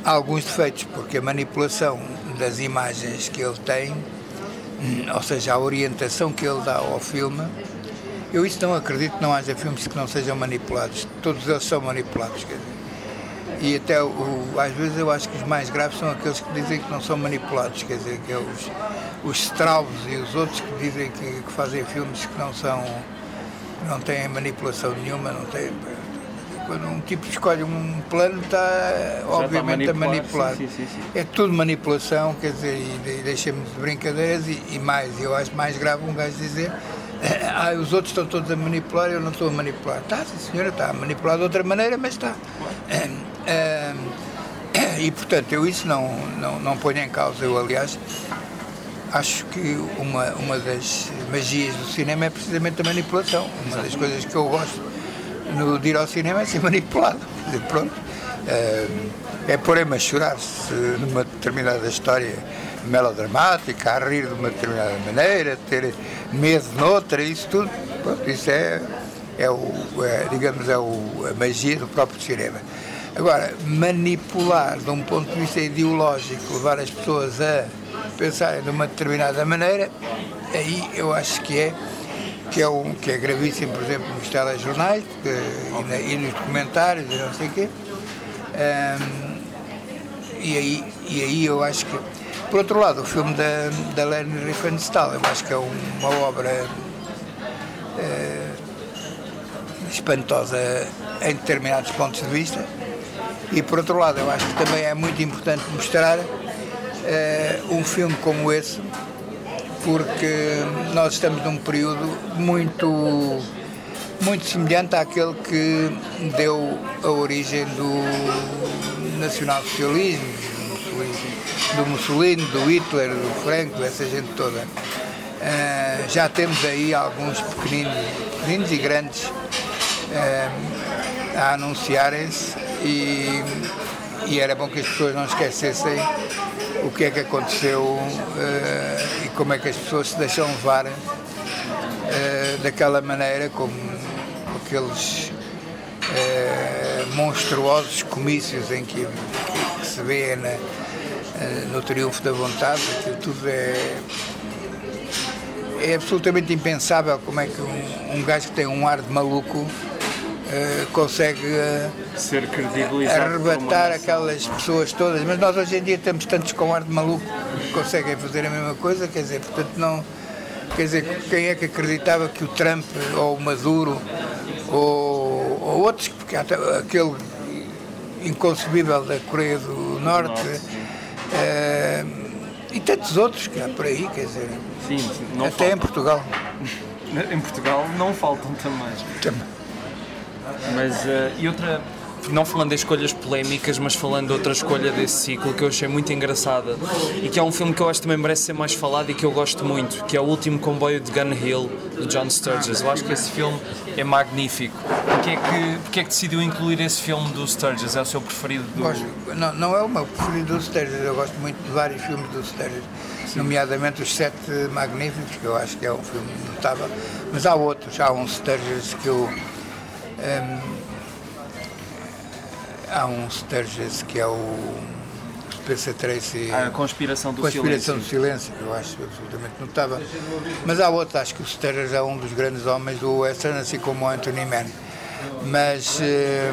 alguns defeitos, porque a manipulação das imagens que ele tem, ou seja, a orientação que ele dá ao filme, eu isso não acredito que não haja filmes que não sejam manipulados, todos eles são manipulados. E até, o, às vezes, eu acho que os mais graves são aqueles que dizem que não são manipulados, quer dizer, que é os, os Straubs e os outros que dizem que, que fazem filmes que não são, não têm manipulação nenhuma, não têm. Quando um tipo escolhe um plano, está obviamente a manipular, manipular. sim, sim, sim. É tudo manipulação, quer dizer, e de- deixa-me de brincadeiras e, e mais, eu acho mais grave um gajo dizer ah, os outros estão todos a manipular eu não estou a manipular. Está, sim senhora, está a manipular de outra maneira, mas está. Ah, ah, E portanto, eu isso não, não, não ponho em causa. Eu, aliás, acho que uma, uma das magias do cinema é precisamente a manipulação. Uma das coisas que eu gosto no, de ir ao cinema é ser manipulado. Pronto. é porém-me a chorar-se numa determinada história melodramática, a rir de uma determinada maneira, ter medo noutra, isso tudo. Pronto, isso é, é, o, é, digamos, é o, a magia do próprio cinema. Agora, manipular de um ponto de vista ideológico, levar as pessoas a pensarem de uma determinada maneira, aí eu acho que é que é, um, que é gravíssimo, por exemplo, nos telejornais que- e, na- e nos documentários e não sei o quê. Ahm, e, aí, e aí eu acho que. Por outro lado, o filme da, da Leni Riefenstahl, eu acho que é uma obra eh, espantosa em determinados pontos de vista. E por outro lado, eu acho que também é muito importante mostrar eh, um filme como esse, porque nós estamos num período muito muito semelhante àquele que deu a origem do nacionalsocialismo, do Mussolini- do Hitler, do Franco, dessa gente toda. Ah, já temos aí alguns pequeninos, pequeninos e grandes ah, a anunciarem-se e, e era bom que as pessoas não esquecessem o que é que aconteceu eh, e como é que as pessoas se deixam levar eh, daquela maneira, como aqueles eh, monstruosos comícios em que, que- que se vê na- no triunfo da vontade, aquilo tudo é. É absolutamente impensável como é que um, um gajo que tem um ar de maluco eh, consegue eh, Ser arrebatar aquelas pessoas todas, mas nós hoje em dia temos tantos com ar de maluco que conseguem fazer a mesma coisa, quer dizer, portanto não. Quer dizer, quem é que acreditava que o Trump ou o Maduro ou, ou outros, porque até aquele inconcebível da Coreia do Norte, eh, e tantos outros que há por aí, quer dizer, Sim, até em faltam. Portugal. Em Portugal não faltam também. Também. Mas, eh, E outra, não falando de escolhas polémicas, mas falando de outra escolha desse ciclo que eu achei muito engraçada e que é um filme que eu acho que também merece ser mais falado e que eu gosto muito, que é o último comboio de Gun Hill, de John Sturges. Eu acho que esse filme é magnífico. Porquê é que, porquê é que decidiu incluir esse filme do Sturges? É o seu preferido do... Gosto, não, não é o meu preferido do Sturges, eu gosto muito de vários filmes do Sturges, nomeadamente Os Sete Magníficos, que eu acho que é um filme notável, mas há outros, há um Sturges que eu. Há um Sturges que é o Spencer Tracy. A conspiração do conspiração silêncio. do silêncio, que eu acho absolutamente notável. Mas há outro, acho que o Steller é um dos grandes homens do western, assim como o Anthony Mann. Mas eh,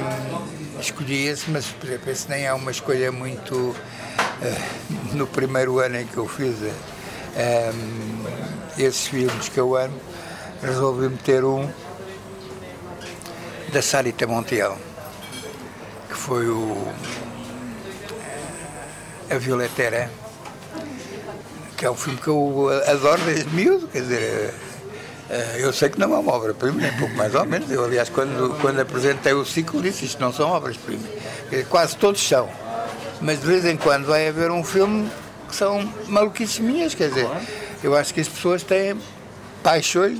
escolhi esse, mas por exemplo, esse nem é uma escolha muito. eh, no primeiro ano em que eu fiz eh, esses filmes que eu amo, resolvi meter um da Sarita Montiel, que foi o a Violetera, que é um filme que eu adoro desde miúdo, quer dizer, eh, eu sei que não é uma obra-prima, nem pouco mais ou menos. Eu, aliás, quando, quando apresentei o ciclo, disse isto não são obras-primas. Quase todos são. Mas de vez em quando vai haver um filme que são maluquices minhas, quer dizer, eu acho que as pessoas têm paixões,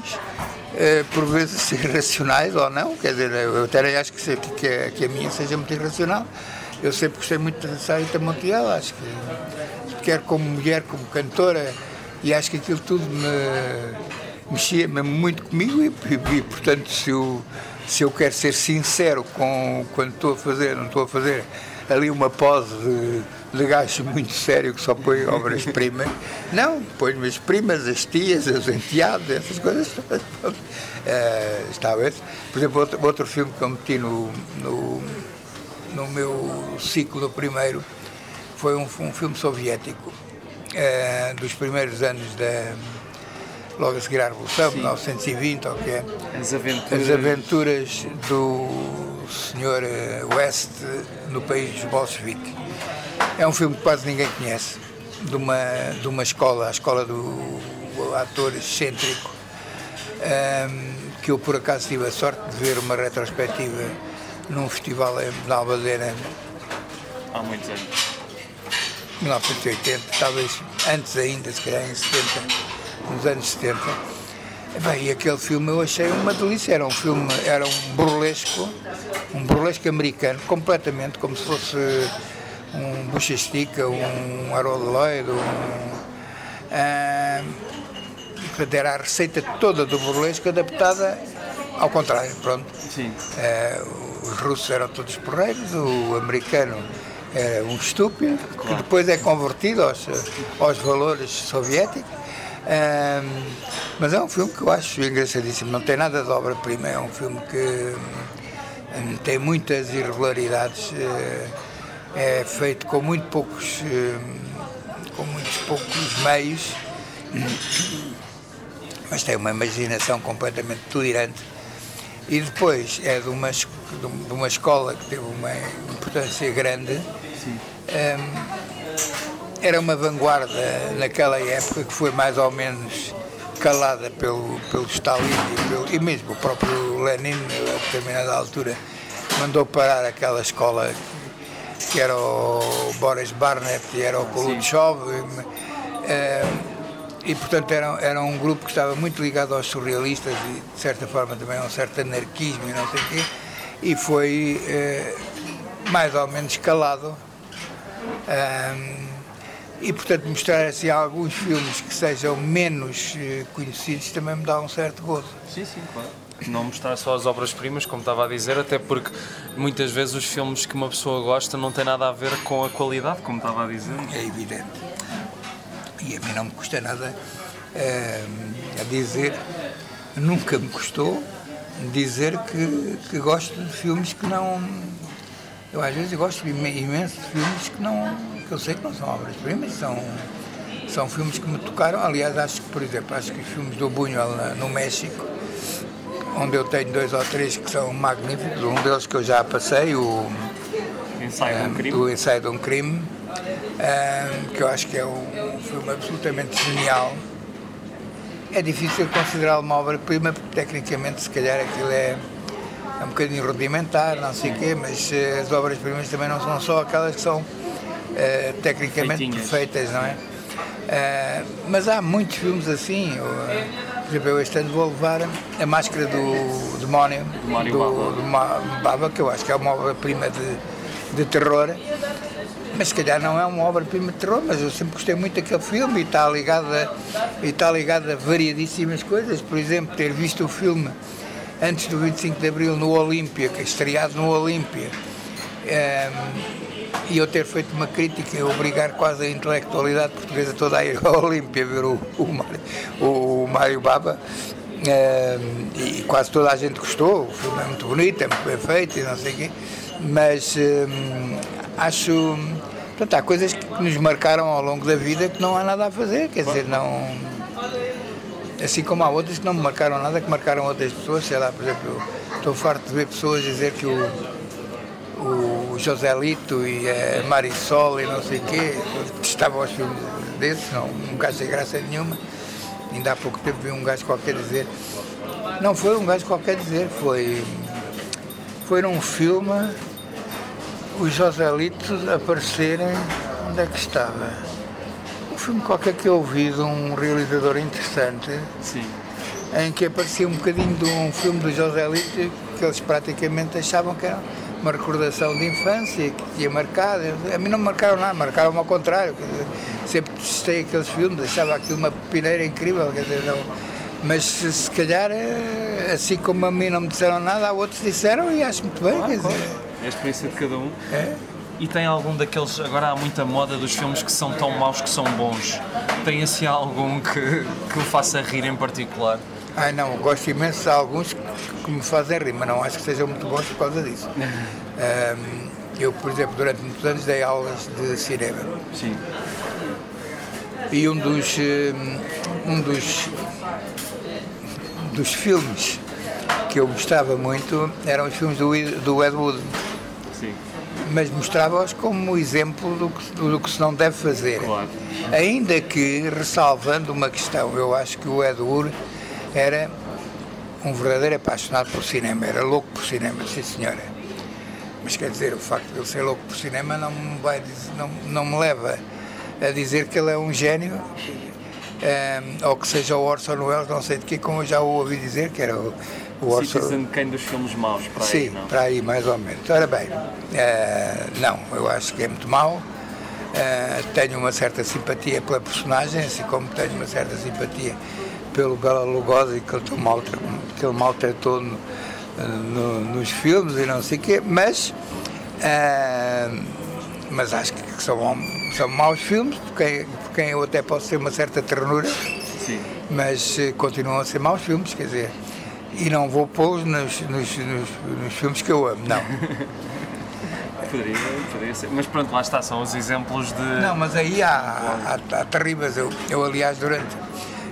eh, por vezes irracionais ou não, quer dizer, eu até acho que, que, a- que a minha seja muito irracional. Eu sempre gostei muito da Sarita Montiel, acho que quer como mulher, como cantora, e acho que aquilo tudo me mexia mesmo muito comigo e, e- e, portanto se eu, se eu quero ser sincero com quando estou a fazer, não estou a fazer ali uma pose de, de gajo muito sério que só põe obras-primas. Não, ponho as primas, as tias, os enteados, essas coisas. Pronto. Eh, estava esse. Por exemplo, outro, outro filme que eu meti no, no, no meu ciclo primeiro foi um, um filme soviético eh, dos primeiros anos da logo a seguir à Revolução, 1920 ou o que é, As aventuras. as aventuras do Sr. West no país dos bolcheviques. É um filme que quase ninguém conhece, de uma, de uma escola, a escola do ator excêntrico, ehm, que eu por acaso tive a sorte de ver uma retrospectiva num festival na Albadeira Há muitos anos. 1980, talvez antes ainda, se calhar em 70, nos anos 70. Bem, aquele filme eu achei uma delícia, era um filme, era um burlesco, um burlesco americano, completamente, como se fosse um Bucha Estica, um Harold Lloyd, um... portanto, era a receita toda do burlesco adaptada ao contrário, pronto. Sim. Eh, os russos eram todos porreiros, o americano era um estúpido, que depois é convertido aos, aos valores soviéticos. Ahm, mas é um filme que eu acho engraçadíssimo, não tem nada de obra-prima, é um filme que hum, tem muitas irregularidades, eh, é feito com muito poucos, hum, com muitos poucos meios, mas tem uma imaginação completamente delirante. E depois é de uma, de uma escola que teve uma importância grande. Hum, era uma vanguarda naquela época que foi mais ou menos calada pelo, pelo Stalin e, pelo, e mesmo o próprio Lenin, a determinada altura, mandou parar aquela escola que era o Boris Barnett e era o Kulutchov. Hum, e portanto era, era um grupo que estava muito ligado aos surrealistas e de certa forma também a um certo anarquismo e não sei o quê, e foi eh, mais ou menos calado. Ahm, e portanto mostrar assim alguns filmes que sejam menos eh, conhecidos também me dá um certo gozo. Sim, sim, claro. Não mostrar só as obras-primas, como estava a dizer, até porque muitas vezes os filmes que uma pessoa gosta não têm nada a ver com a qualidade, como estava a dizer. é evidente. E a mim não me custa nada eh, a dizer, nunca me custou dizer que, que gosto de filmes que não. Eu às vezes gosto imen- imenso de filmes que não. Que eu sei que não são obras-primas, são, são filmes que me tocaram. Aliás, acho que, por exemplo, acho que os filmes do Buñuel na- no México, onde eu tenho dois ou três que são magníficos, um deles que eu já passei, o Ensaio de um crime. do Ensaio de um Crime, ah, que eu acho que é um, um filme absolutamente genial. É difícil considerá-lo uma obra-prima, porque tecnicamente, se calhar, aquilo é, é um bocadinho rudimentar, não sei o quê, mas eh, as obras-primas também não são só aquelas que são eh, tecnicamente Feitinhas. perfeitas, não é? Ah, mas há muitos filmes assim. Por exemplo, eu este ano vou levar a máscara do demónio, do, Bava. do Bava, que eu acho que é uma obra-prima de, de terror. Mas se calhar não é uma obra-prima de terror, mas eu sempre gostei muito daquele filme e está ligado a, e está ligado a variadíssimas coisas. Por exemplo, ter visto o filme antes do 25 de Abril no Olímpia, que é estreado no Olímpia, ehm, e eu ter feito uma crítica e obrigar quase a intelectualidade portuguesa toda a ir ao Olímpia ver o, o, Mário, o Mário Baba. Uh, e quase toda a gente gostou, o filme é muito bonito, é muito bem feito e não sei o quê, mas uh, acho. Portanto, há coisas que nos marcaram ao longo da vida que não há nada a fazer, quer dizer, não. Assim como há outras que não me marcaram nada, que marcaram outras pessoas, sei lá, por exemplo, estou farto de ver pessoas dizer que o, o Joselito e a Marisol e não sei o quê, estavam aos filmes desses, não, nunca achei graça nenhuma. Ainda há pouco tempo vi um gajo qualquer dizer. Não foi um gajo qualquer dizer, foi. Foi num filme os Joselitos aparecerem. Onde é que estava? Um filme qualquer que eu ouvi de um realizador interessante. Sim. Em que aparecia um bocadinho de um filme do Joselito que eles praticamente achavam que era uma recordação de infância que tinha marcado. A mim não me marcaram nada, marcaram ao contrário. sempre testei aqueles filmes, achava aquilo uma pineira incrível. Quer dizer, não, mas se, se, calhar, eh, assim como a mim não me disseram nada, há outros disseram e acho muito bem. Ah, quer dizer, é a experiência de cada um. É. E tem algum daqueles. Agora há muita moda dos filmes que são tão maus que são bons. Tem assim algum que, que o faça rir em particular? Ai não, gosto imenso de alguns que me fazem rir, mas não acho que sejam muito bons por causa disso. Um, eu, por exemplo, durante muitos anos dei aulas de cinema. Sim. E um dos, um dos, dos filmes que eu gostava muito eram os filmes do, do Ed Wood. Sim. Mas mostrava-os como exemplo do que, do que se não deve fazer. Claro. Ainda que, ressalvando uma questão, eu acho que o Ed Wood era um verdadeiro apaixonado por cinema, era louco por cinema, sim senhora. Mas quer dizer, o facto de ele ser louco por cinema não me, vai, não, não me leva a dizer que ele é um gênio, um, eh, ou que seja o Orson Welles, não sei de que, como eu já o ouvi dizer, que era o, o Orson... Citizen Kane dos filmes maus, para Sim, aí, não? para aí, mais ou menos. Ora bem, uh, não, eu acho que é muito mau, uh, tenho uma certa simpatia pela personagem, assim como tenho uma certa simpatia pelo Bela Lugosi que ele, maltratou, que ele maltratou no, no, nos filmes e não sei o quê, mas, uh, mas acho que são, são maus filmes, por quem, por quem eu até posso ter uma certa ternura, Sim. mas uh, continuam a ser maus filmes, quer dizer, e não vou pô-los nos, nos, nos, nos filmes que eu amo, não. Poderia, poderia ser. Mas pronto, lá está, são os exemplos de. Não, mas aí há, há, há terríveis. Eu, eu, aliás, durante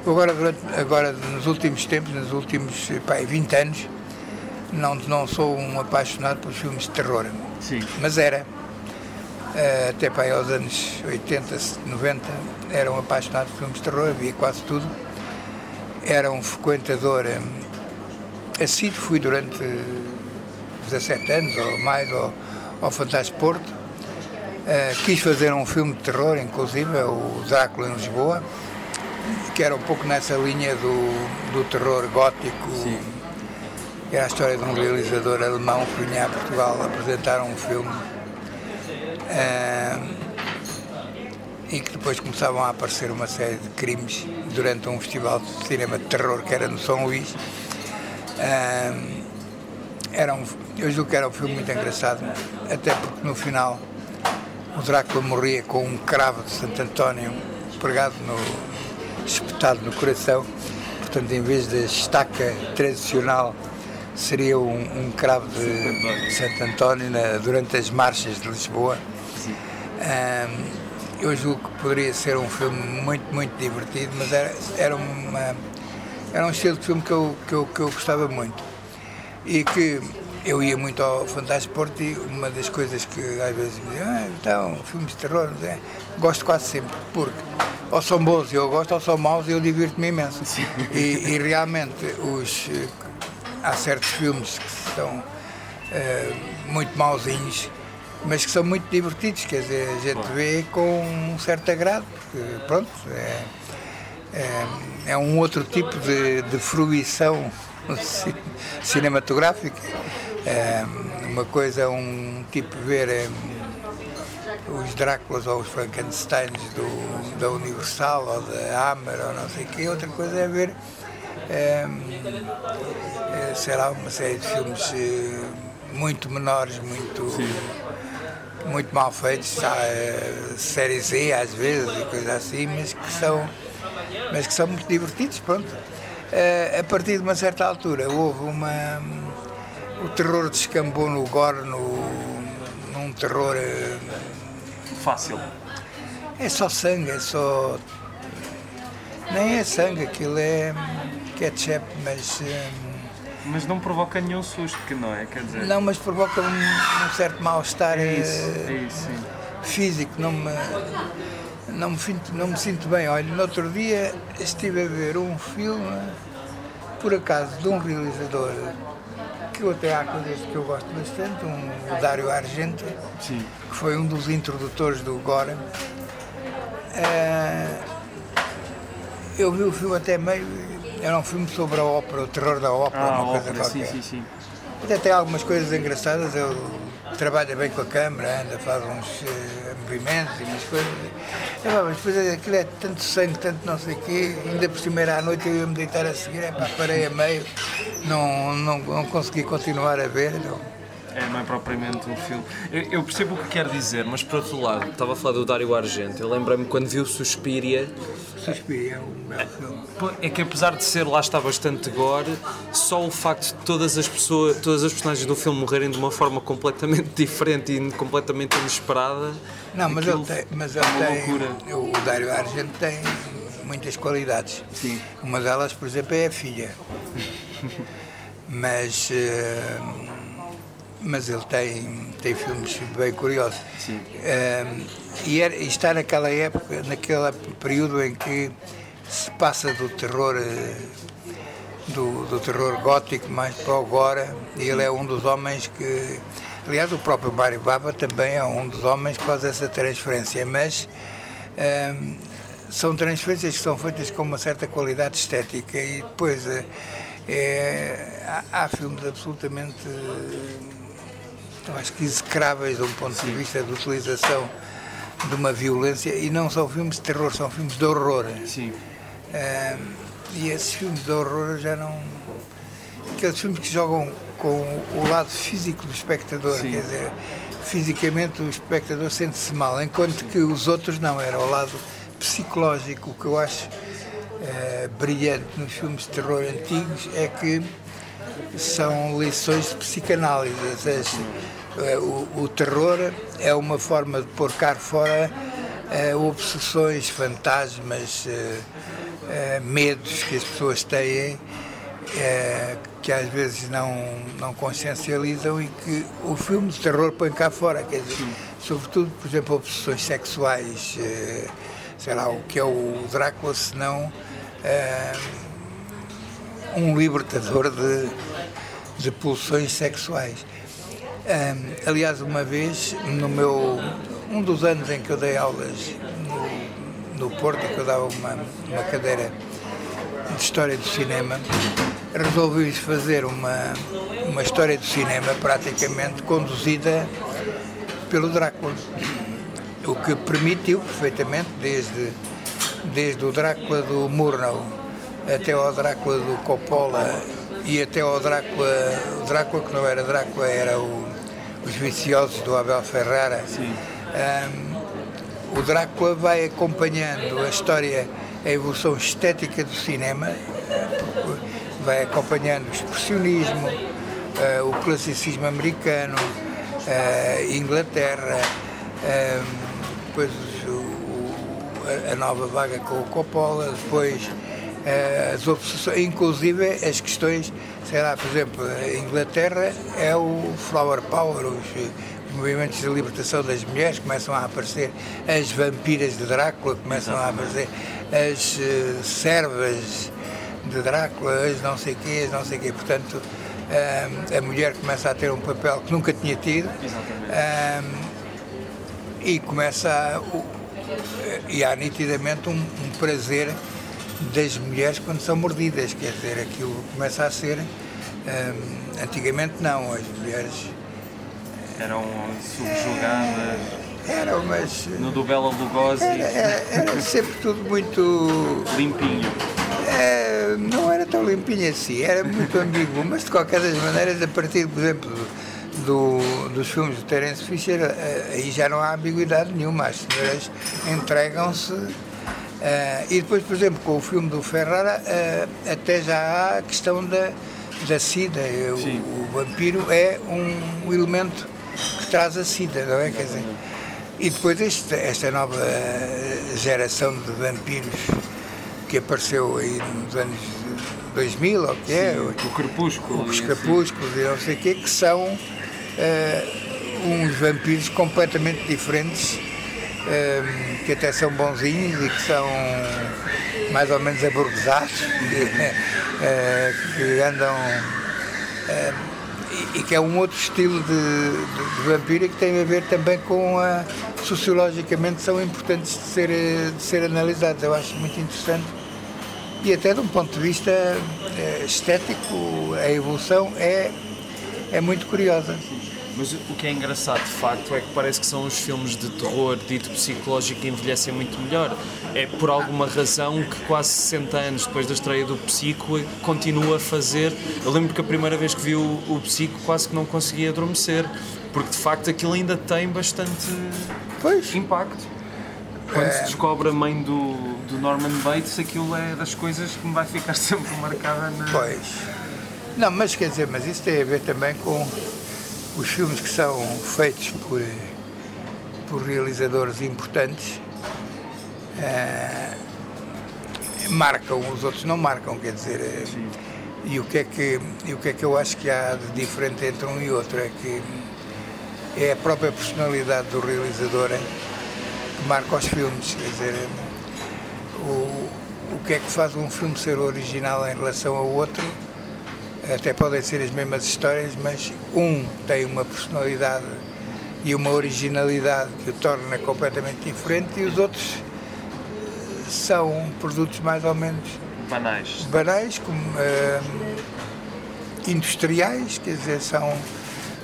Agora, durante, agora nos últimos tempos, nos últimos pá, 20 anos, não, não sou um apaixonado por filmes de terror. Sim. Mas era. Eh, até para aos anos 80, 90, era um apaixonado por filmes de terror, havia quase tudo. Era um frequentador eh, assíduo, fui durante 17 anos ou mais ao, ao Fantástico Porto. Uh, quis fazer um filme de terror, inclusive, o Drácula em Lisboa que era um pouco nessa linha do, do terror gótico. Sim. Era a história de um realizador alemão que vinha a Portugal apresentar um filme uh, e que depois começavam a aparecer uma série de crimes durante um festival de cinema de terror que era no São Luís. Uh, era um, eu julgo que era um filme muito engraçado, até porque no final o Drácula morria com um cravo de Santo António pregado no, espetado no coração. Portanto, em vez da estaca tradicional, seria um, um cravo de Santo António na, durante as marchas de Lisboa. Um, eu julgo que poderia ser um filme muito, muito divertido, mas era, era, uma, era um estilo de filme que eu, que, eu, que eu gostava muito. E que eu ia muito ao Fantástico Porto e uma das coisas que às vezes me dizem, ah, então, filmes de terror, gosto quase sempre, porque ou são bons e eu gosto, ou são maus e eu divirto-me imenso. E, e, realmente os, há certos filmes que são uh, muito mauzinhos, mas que são muito divertidos, quer dizer, a gente vê com um certo agrado, porque pronto, é, é, é um outro tipo de, de fruição cinematográfica. É, uma coisa é um tipo ver é, os Dráculas ou os Frankensteins do, da Universal ou da Hammer ou não sei o quê, outra coisa é ver, é, é, sei lá, uma série de filmes é, muito menores, muito. muito mal feitos, uh, série Z às vezes e coisas assim, mas que são, mas que são muito divertidos, pronto. Uh, a partir de uma certa altura houve uma. O terror descambou no gore, no, num terror. Uh, Fácil. É só sangue, é só. Nem é sangue, aquilo é ketchup, mas. Mas não provoca nenhum susto, que não é? Quer dizer... Não, mas provoca um, um certo mal-estar é isso, é isso, físico. Não me, não, me sinto, não me sinto bem. Olha, no outro dia estive a ver um filme, por acaso, de um realizador que eu até há coisas que eu gosto bastante, um, o Dário Argento, Sim. que foi um dos introdutores do Gora. Uh, eu vi o filme até meio era um filme sobre a ópera, o terror da ópera, ah, uma coisa ópera, qualquer. Sim, sim, sim. Até tem algumas coisas engraçadas, ele trabalha bem com a câmera, anda, faz uns uh, movimentos e umas coisas. É, mas depois aquilo é tanto sangue, tanto não sei o quê, ainda por cima era à noite eu ia me deitar a seguir, é, pá, parei a meio, não, não, não consegui continuar a ver. Não. É, não é propriamente um filme. Eu, eu, percebo o que quer dizer, mas por outro lado, estava a falar do Dario Argento, eu lembrei-me quando vi o Suspiria. Suspiria é um belo filme. É que apesar de ser lá está bastante gore, só o facto de todas as pessoas, todas as personagens do filme morrerem de uma forma completamente diferente e completamente inesperada. Não, mas ele tem, mas ele tem o Dario Argento tem muitas qualidades. Sim. Uma delas, por exemplo, é a filha. mas uh, mas ele tem, tem filmes bem curiosos. Sim. Um, e, era, e está naquela época, naquele período em que se passa do terror eh, do, do terror gótico mais para o agora, e ele é um dos homens que aliás o próprio Mário Baba também é um dos homens que faz essa transferência, mas um, são transferências que são feitas com uma certa qualidade estética e depois é, é, há, há filmes absolutamente acho que execráveis de um ponto de vista de utilização de uma violência e não são filmes de terror, são filmes de horror. Sim. E esses filmes de horror já não. Aqueles filmes que jogam com o lado físico do espectador, Sim. quer dizer, fisicamente o espectador sente-se mal, enquanto que os outros não, era o lado psicológico. O que eu acho uh, brilhante nos filmes de terror antigos é que são lições de psicanálise. As, eh, o, o, terror é uma forma de pôr cá fora uh, obsessões, fantasmas, uh, medos que as pessoas têm, que às vezes não, não consciencializam e que o filme de terror põe cá fora. Quer dizer, sobretudo, por exemplo, obsessões sexuais, sei lá, o que é o Drácula, se não um libertador de, de pulsões sexuais. Um, aliás, uma vez, no meu, um dos anos em que eu dei aulas no, no Porto, que eu dava uma, uma cadeira de História do Cinema, resolvi fazer uma, uma história do cinema praticamente conduzida pelo Drácula, o que permitiu perfeitamente, desde, desde o Drácula do Murnau até ao Drácula do Coppola e até ao Drácula, o Drácula que não era Drácula, era o, os viciosos do Abel Ferrara. Um, o Drácula vai acompanhando a história, a evolução estética do cinema, vai acompanhando o expressionismo, uh, o classicismo americano, uh, Inglaterra, uh, depois o, o, a nova vaga com o Coppola, depois as obsessões, inclusive as questões, sei lá, por exemplo, a Inglaterra é o flower power, os movimentos de libertação das mulheres começam a aparecer, as vampiras de Drácula começam a aparecer, as uh, servas de Drácula, as não sei quê, as não sei quê, portanto uh, a mulher começa a ter um papel que nunca tinha tido e começa a, e há nitidamente um, um prazer das mulheres quando são mordidas, quer dizer, aquilo começa a ser. Hum, antigamente não, as mulheres. Eram subjugadas. Eram, mas. No do Bela Lugosi. Era, era, era sempre tudo muito. Limpinho. É, não era tão limpinho assim, era muito ambíguo, mas de qualquer das maneiras, a partir, por exemplo, do, dos filmes de Terence Fisher, eh, aí já não há ambiguidade nenhuma, as senhoras entregam-se. Uh, e depois, por exemplo, com o filme do Ferrara, uh, até já há a questão da, da SIDA. O, o, vampiro é um, elemento que traz a SIDA, não é? Quer dizer, e depois este, esta nova geração de vampiros que apareceu aí nos anos 2000, ou que é? o Crepúsculo. Os Crepúsculos e não sei o quê, que são uh, uns vampiros completamente diferentes, que até são bonzinhos e que são mais ou menos abordados, uh, que andam. E, e, que é um outro estilo de, de, de vampiro que tem a ver também com a. sociologicamente são importantes de ser, de ser analisados. Eu acho muito interessante e até de um ponto de vista eh, estético, a evolução é, é muito curiosa. Mas o que é engraçado de facto é que parece que são os filmes de terror dito psicológico que envelhecem muito melhor. É por alguma razão que quase 60 anos depois da estreia do Psico continua a fazer. Eu lembro que a primeira vez que vi o, o Psico quase que não conseguia adormecer, porque de facto aquilo ainda tem bastante pois. impacto quando se descobre a mãe do, do Norman Bates, aquilo é das coisas que me vai ficar sempre marcada na. Pois. Não, mas quer dizer, mas isso tem a ver também com os filmes que são feitos por, por realizadores importantes. Eh, marcam, os outros não marcam, quer dizer. Eh, Sim. E o, que é que, e o que é que eu acho que há de diferente entre um e outro? É que é a própria personalidade do realizador que marca os filmes. Quer dizer, o, o que é que faz um filme ser original em relação ao outro? Até podem ser as mesmas histórias, mas um tem uma personalidade e uma originalidade que o torna completamente diferente e os outros são produtos mais ou menos banais, banais como uh, industriais, quer dizer, são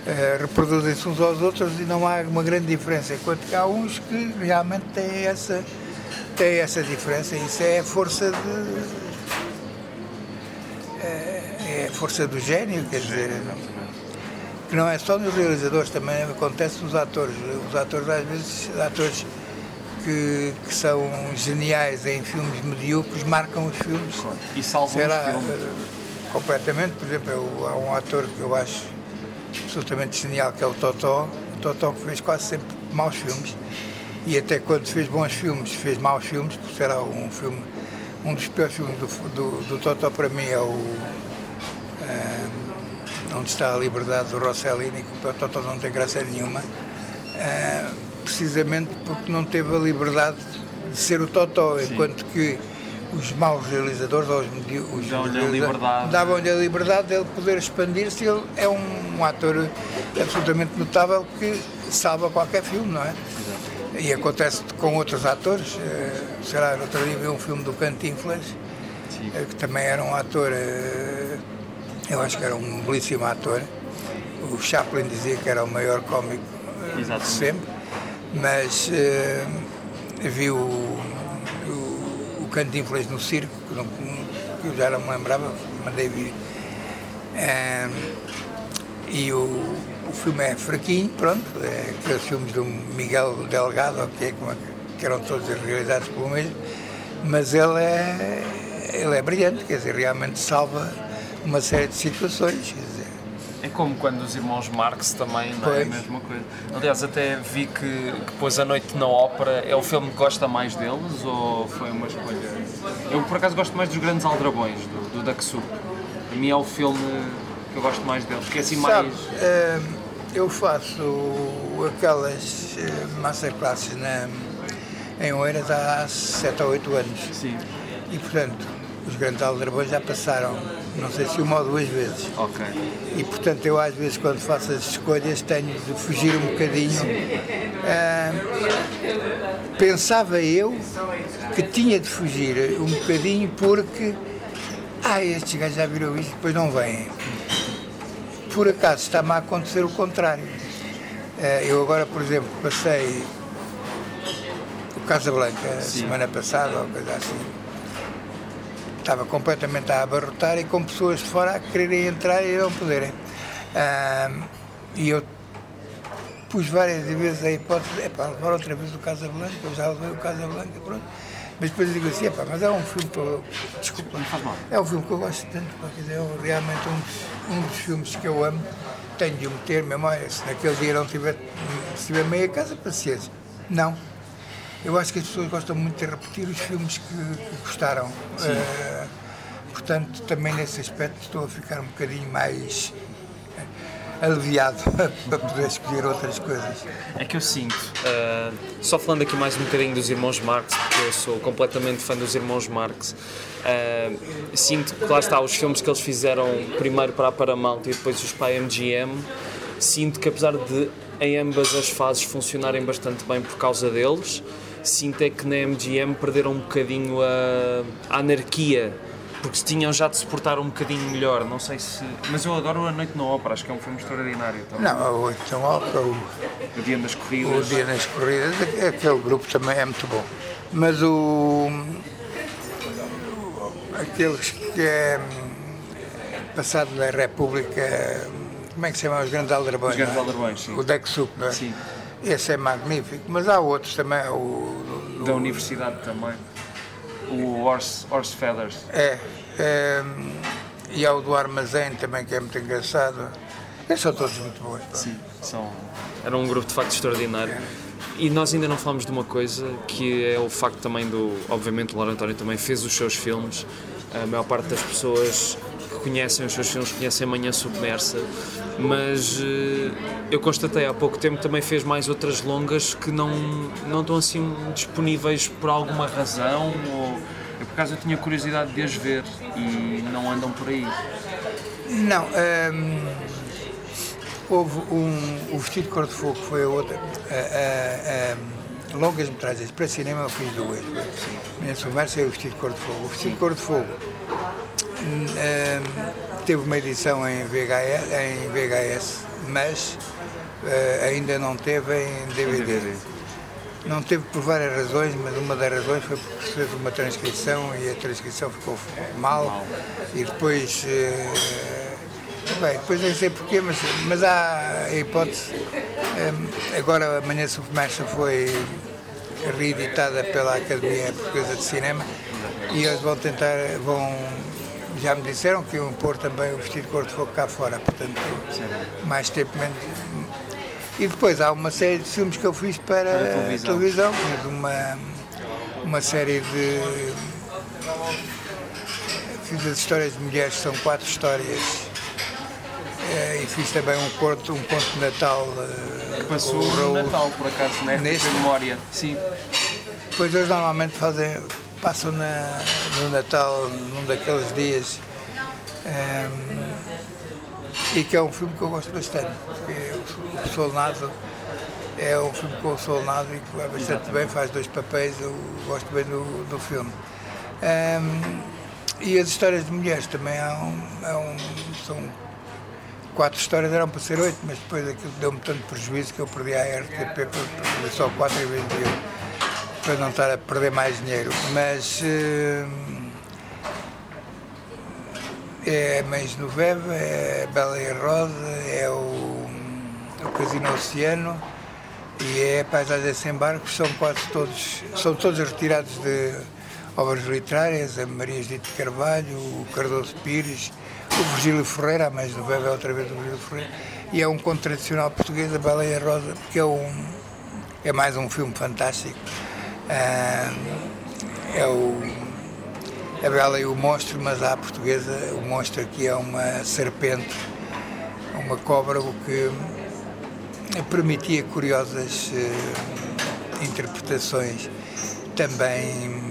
eh, reproduzem-se uns aos outros e não há uma grande diferença, enquanto que há uns que realmente têm essa, têm essa diferença e isso é a força de. É, é força do gênio, quer dizer, que não é só nos realizadores, também acontece nos atores. Os atores, às vezes, atores que, que, são geniais em filmes medíocres marcam os filmes. E salvam Será, os filmes. Eh, completamente, por exemplo, eu, há um ator que eu acho absolutamente genial, que é o Totó. O Totó que fez quase sempre maus filmes. E até quando fez bons filmes, fez maus filmes, porque será um filme. Um dos piores filmes do, do, do Totó para mim é o. Uh, onde está a liberdade do Rossellini, que o Totó não tem graça nenhuma. Uh, precisamente porque não teve a liberdade de ser o Totó, enquanto que os maus realizadores, ou os, os davam-lhe a liberdade, davam-lhe a liberdade dele poder expandir-se. Ele é um, um, ator absolutamente notável que salva qualquer filme, não é? Exato. E acontece com outros atores. Uh, sei lá, outro dia vi um filme do Cantinflas, uh, que também era um ator, eu acho que era um belíssimo ator. O Chaplin dizia que era o maior cómico de sempre, mas vi o Cantinflas no circo, que, não, que eu já não me lembrava, mandei vir. e o, o filme é fraquinho, pronto, é aqueles filmes do Miguel Delgado, que, é, que eram todos realizados pelo mesmo, mas ele é, ele é brilhante, quer dizer, realmente salva uma série de situações. É como quando os irmãos Marx também, não é a mesma coisa. Aliás, até vi que, que pôs A Noite na Ópera. É o filme que gosta mais deles ou foi uma escolha? Eu, por acaso, gosto mais dos Grandes Aldrabões, do, do Daxu. A mim é o filme que eu gosto mais deles, porque é assim Sabe, mais... Uh, eu faço aquelas eh, masterclasses na, em Oeiras há 7 ou 8 anos. Sim. E, portanto, os Grandes Aldrabões já passaram não sei se uma ou duas vezes. Ok. E portanto eu às vezes quando faço as escolhas tenho de fugir um bocadinho. Ah, pensava eu que tinha de fugir um bocadinho porque ah, estes gajos já viram isto, depois não vêm. Por acaso está-me a acontecer o contrário. Ah, eu agora, por exemplo, passei o Casablanca Sim. semana passada, ou coisa assim estava completamente a abarrotar e com pessoas de fora a quererem entrar e não poderem. e eu pus várias vezes a hipótese, é para levar outra vez o Casablanca, eu já levei o Casablanca, pronto. Mas depois eu digo assim, epá, mas é um filme que eu. Desculpa, não faz mal. É um filme que eu gosto tanto, pá, dizer, é realmente um dos, um dos filmes que eu amo. Tenho de o meter memória. Se naquele dia não tiver, se tiver meia casa, paciência. Não. Eu acho que as pessoas gostam muito de repetir os filmes que, gostaram. Uh, portanto, também nesse aspecto estou a ficar um bocadinho mais aliviado para poder escolher outras coisas. É que eu sinto, uh, só falando aqui mais um bocadinho dos irmãos Marx, porque eu sou completamente fã dos irmãos Marx, uh, sinto que lá está, os filmes que eles fizeram primeiro para a Paramount e depois os para a MGM, sinto que apesar de em ambas as fases funcionarem bastante bem por causa deles, sinto é que na MGM perderam um bocadinho a, a anarquia porque se tinham já de se portar um bocadinho melhor, não sei se. Mas eu adoro A Noite na Ópera, acho que é um filme extraordinário também. Não, A Noite na Ópera, o, o Dia das Corridas. O Dia das Corridas, aquele grupo também é muito bom. Mas o. aqueles que é passado na República. Como é que se chama? Os Grandes Aldrabões. Os Grandes é? Aldrabões, sim. O Dexup, não é? Sim. Esse é magnífico, mas há outros também. O, o, da Universidade também o Horse, Horse Feathers. É, é, e há o do Armazém também, que é muito engraçado. Eles são todos muito bons. Sim, são. Era um grupo de facto extraordinário. É. E nós ainda não falamos de uma coisa que é o facto também do. Obviamente, o Lauro António também fez os seus filmes. A maior parte das pessoas conhecem os seus filmes conhecem Manhã Submersa, mas eh, eu constatei há pouco tempo também fez mais outras longas que não, não estão assim disponíveis por alguma razão ou eu por acaso eu tinha curiosidade de as ver e não andam por aí. Não, hum, houve um, o Vestido de Cor de Fogo foi a outra. longas metragens para cinema eu fiz duas. Minha submersa é o Vestido de Cor de Fogo. O Vestido de Cor de Fogo hum, teve uma edição em VHS, em VHS mas uh, ainda não teve em DVD. Não teve por várias razões, mas uma das razões foi porque se fez uma transcrição e a transcrição ficou mal. E depois. Uh, bem, depois nem sei porquê, mas, mas há a hipótese. Um, agora, Amanhã Submersa foi reeditada pela Academia Portuguesa de Cinema e eles vão tentar, vão já me disseram que iam pôr também o vestido de cor de fogo cá fora, portanto, mais tempo menos. E depois há uma série de filmes que eu fiz para, para a televisão, televisão fiz uma, uma série de. Fiz as histórias de mulheres, são quatro histórias. Eh, e fiz também um conto, um conto de Natal. Eh, que passou no Natal, por acaso, né? Neste memória. Sim. Pois eles normalmente fazem passam na, no Natal, num daqueles dias. Um, ehm, e que é um filme que eu gosto bastante, porque o Solnado é um filme com o Solnado e que vai bastante bem, faz dois papéis, eu gosto bem do, do filme. Um, ehm, e as histórias de mulheres também um, um, são quatro histórias, eram para ser oito, mas depois aquilo deu-me tanto prejuízo que eu perdi a RTP para fazer só quatro de oito para não estar a perder mais dinheiro. Mas uh, é Mães no é Bela e Rosa, é o, o Casino Oceano e é a Paisagem Sem Barcos, são quase todos, são todos retirados de obras literárias, a Maria Edith Carvalho, o Cardoso Pires, o Virgílio Ferreira, a Mães no é outra vez o Virgílio Ferreira, e é um conto tradicional português, a Bela e a Rosa, que é, um, é mais um filme fantástico é o a Bela e o Monstro, mas à portuguesa o monstro aqui é uma serpente, uma cobra, o que permitia curiosas uh, interpretações também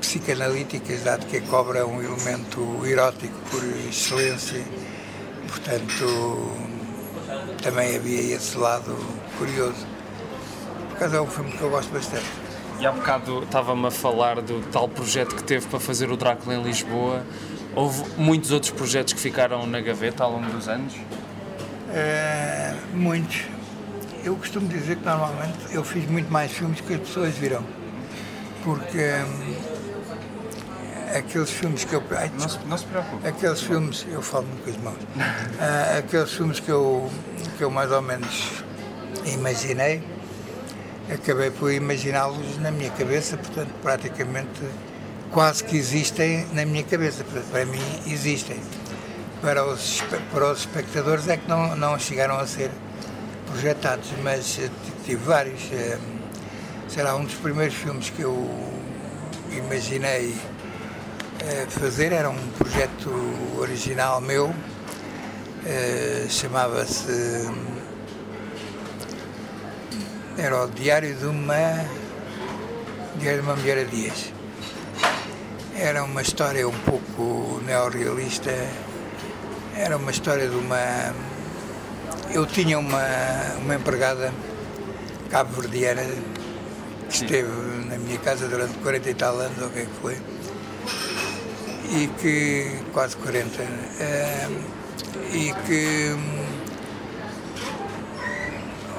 psicanalíticas, dado que a cobra é um elemento erótico por excelência, portanto também havia esse lado curioso. Por acaso é um filme que eu gosto bastante. E há bocado estava-me a falar do tal projeto que teve para fazer o Drácula em Lisboa. Houve muitos outros projetos que ficaram na gaveta ao longo dos anos? É, muitos. Eu costumo dizer que normalmente eu fiz muito mais filmes que as pessoas viram. Porque hum, aqueles filmes que eu. Ai, não, se, não se preocupe. Aqueles filmes. Eu falo muito com as mãos. uh, aqueles filmes que eu, que eu mais ou menos imaginei, acabei por imaginá-los na minha cabeça, portanto, praticamente quase que existem na minha cabeça. Portanto, para mim, existem. Para os, para os espectadores é que não, não chegaram a ser projetados, mas eh, tive vários. Eh, sei lá, um dos primeiros filmes que eu imaginei eh, fazer era um projeto original meu, chamava-se. Era o Diário de uma. Diário de uma Mulher a Dias. Era uma história um pouco neorrealista, era uma história de uma eu tinha uma, uma empregada cabo-verdiana que esteve na minha casa durante 40 e tal anos, ou o que é que foi, e que, quase 40, uh, e que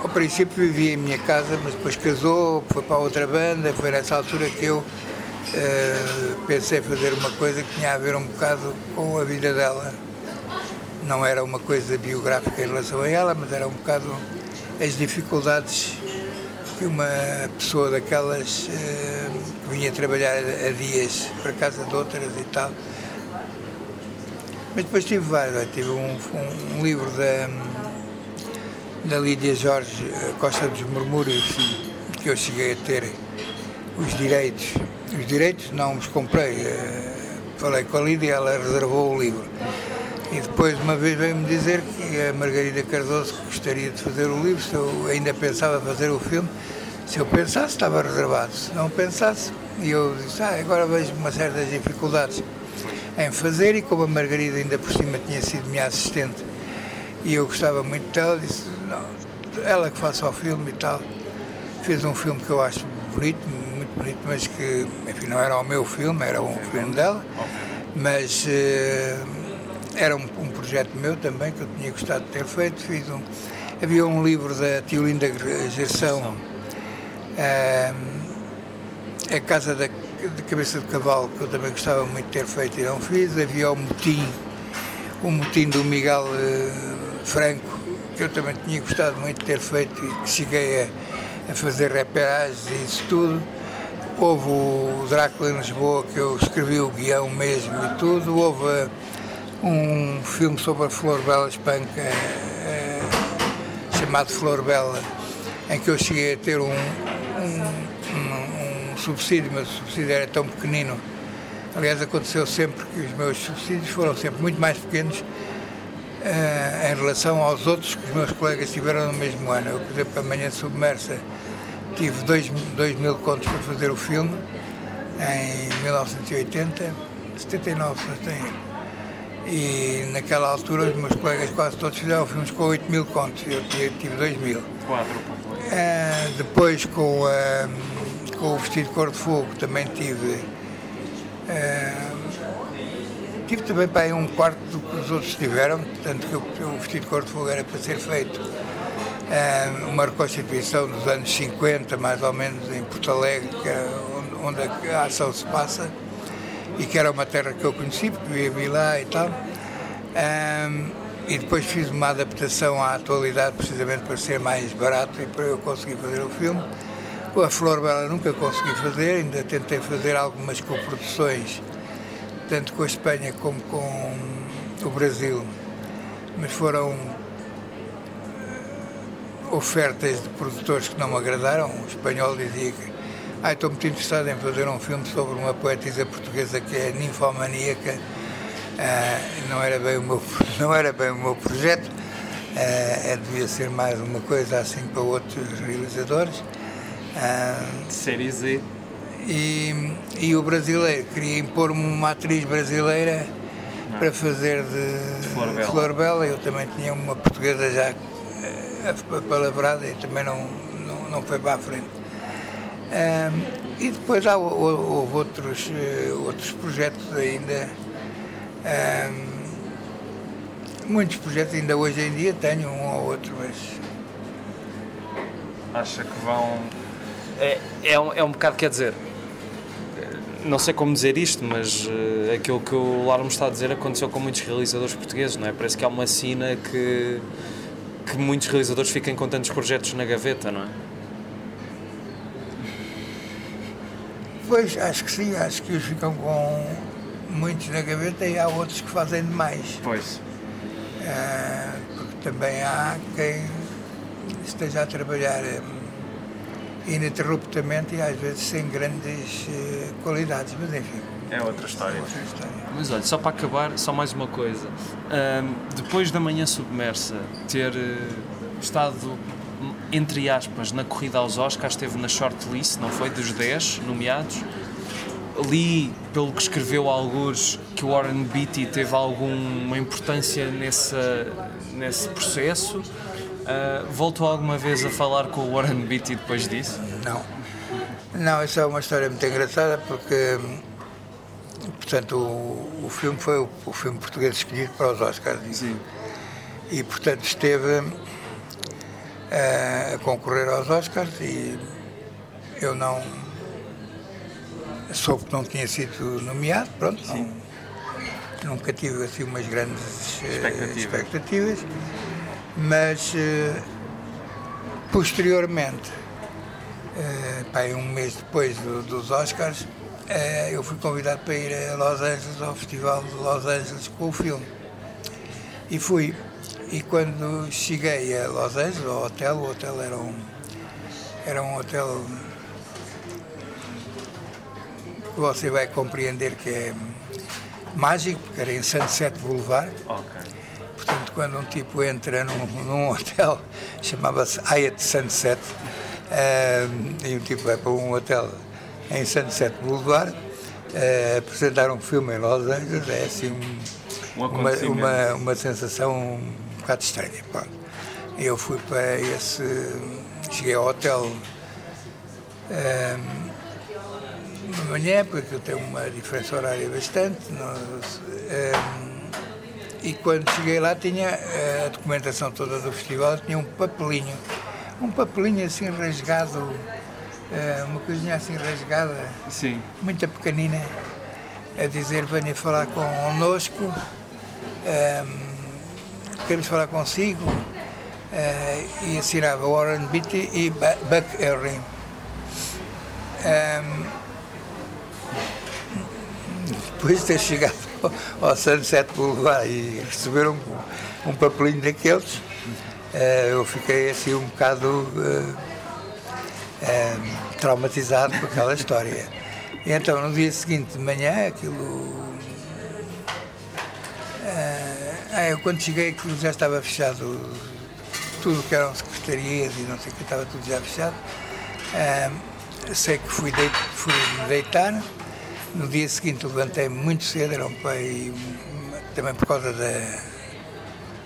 ao princípio vivia em minha casa, mas depois casou, foi para outra banda, foi nessa altura que eu uh, pensei fazer uma coisa que tinha a ver um bocado com a vida dela não era uma coisa biográfica em relação a ela, mas era um bocado as dificuldades que uma pessoa daquelas eh, que vinha trabalhar a dias para casa de outras e tal. Mas depois tive vários, tive um, um livro da, da Lídia Jorge Costa dos Murmúrios, que eu cheguei a ter os direitos. Os direitos não os comprei, eh, falei com a Lídia, ela reservou o livro. E depois, uma vez, veio-me dizer que a Margarida Cardoso gostaria de fazer o livro, se eu ainda pensava fazer o filme. Se eu pensasse, estava reservado. Se não pensasse, e eu disse, ah, agora vejo uma certas dificuldades em fazer, e como a Margarida ainda por cima tinha sido minha assistente, e eu gostava muito dela, disse, não, ela que faça o filme e tal. Fez um filme que eu acho bonito, muito bonito, mas que, enfim, não era o meu filme, era um filme dela, mas... Uh, era um, um, projeto meu também que eu tinha gostado de ter feito. Fiz um, havia um livro da Tiolinda Gerção, uh, A Casa da de Cabeça de Cavalo, que eu também gostava muito de ter feito e não fiz. Havia o Motim, o Motim do Miguel uh, Franco, que eu também tinha gostado muito de ter feito e que cheguei a, a fazer reperagens e isso tudo. Houve o Drácula em Lisboa, que eu escrevi o guião mesmo e tudo. Houve um filme sobre a Flor Bela Espanca é, chamado Flor Bela, em que eu cheguei a ter um, um, um, subsídio, mas o subsídio era tão pequenino. Aliás, aconteceu sempre que os meus subsídios foram sempre muito mais pequenos uh, em relação aos outros que os meus colegas tiveram no mesmo ano. Eu, por exemplo, amanhã submersa tive 2 mil contos para fazer o filme em 1980, 79, se não tenho e naquela altura os meus colegas quase todos fizeram filmes com 8 mil contos, eu tive 2 mil. Quatro, uh, Depois com, uh, com o vestido de cor de fogo também tive. Uh, tive também para aí um quarto do que os outros tiveram, tanto que o, vestido de cor de fogo era para ser feito uma reconstituição dos anos 50, mais ou menos, em Porto Alegre, é onde a ação se passa e que era uma terra que eu conheci, porque vivi lá e tal. Um, e depois fiz uma adaptação à atualidade, precisamente para ser mais barato e para eu conseguir fazer o filme. A Flor Bela nunca consegui fazer, ainda tentei fazer algumas coproduções, tanto com a Espanha como com o Brasil, mas foram ofertas de produtores que não me agradaram. O espanhol dizia que ah, estou muito interessado em fazer um filme sobre uma poetisa portuguesa que é ninfomaníaca. Ah, não, era bem o meu, não era bem o meu projeto, ah, devia ser mais uma coisa assim para outros realizadores. Ah, Série Z. E, e o brasileiro, queria impor-me uma atriz brasileira não. para fazer de, de Flor, Bela. Flor Bela. Eu também tinha uma portuguesa já uh, palavrada e também não, não, não foi para a frente. Um, e depois há, houve outros, uh, outros projetos ainda. Um, muitos projetos ainda hoje em dia tenho um ou outro, mas. Acha que vão. É, é, um, é um bocado, quer dizer. Não sei como dizer isto, mas uh, aquilo que o Larmo está a dizer aconteceu com muitos realizadores portugueses, não é? Parece que há uma sina que que muitos realizadores fiquem com tantos projetos na gaveta, não é? Pois, acho que sim, acho que eles ficam com muitos na gaveta e há outros que fazem demais. Pois. Ah, porque também há quem esteja a trabalhar hum, ininterruptamente e às vezes sem grandes eh, qualidades, mas enfim, É outra história. outra história. Mas olha, só para acabar, só mais uma coisa. Depois da manhã submersa ter eh, estado, entre aspas, na corrida aos Oscars, esteve na shortlist, não foi? Dos 10 nomeados. Li, pelo que escreveu alguns, que o Warren Beatty teve alguma importância nessa, nesse processo. Ah, voltou alguma vez a falar com o Warren Beatty depois disso? Não. Não, isso é uma história muito engraçada porque, portanto, o, o filme foi o, o filme português escolhido para os Oscars. Sim. E, portanto, esteve eh, a concorrer aos Oscars e eu não soube que não tinha sido nomeado, pronto, não, nunca tive assim umas grandes eh, Expectativas. expectativas, mas eh, posteriormente, eh, um mês depois do- dos Oscars, eh, eu fui convidado para ir a Los Angeles, ao Festival de Los Angeles com o filme. E fui. E quando cheguei a Los Angeles, ao hotel, o hotel era um, era um hotel que você vai compreender que é mágico, porque era em Sunset Boulevard. Ok. Quando um tipo entra num, num hotel, chamava-se Hyatt Sunset, eh, e um tipo vai para um hotel em Sunset Boulevard, eh, apresentar um filme em Los Angeles é assim um- Um uma, uma, uma sensação um bocado estranha. Pronto. Eu fui para esse. Cheguei ao hotel eh, de manhã, porque eu tenho uma diferença horária bastante. nós, eh, e quando cheguei lá tinha eh, a documentação toda do festival, tinha um papelinho, um papelinho assim rasgado, eh, uma coisinha assim rasgada, Sim. muito pequenina, a dizer venha falar connosco, ehm, queremos falar consigo, eh, e assinava Warren Beatty e Bu- Buck Henry. Ehm, depois de ter chegado ao Sunset Boulevard e receber um, um papelinho daqueles, eh, eu fiquei assim um bocado eh, eh, traumatizado com aquela história. E então, no dia seguinte de manhã, aquilo. eu quando cheguei, aquilo já estava fechado, tudo que eram secretarias e não sei o que, estava tudo já fechado. Sei que fui, deit fui deitar. No dia seguinte levantei muito cedo, era um pai, também por causa da,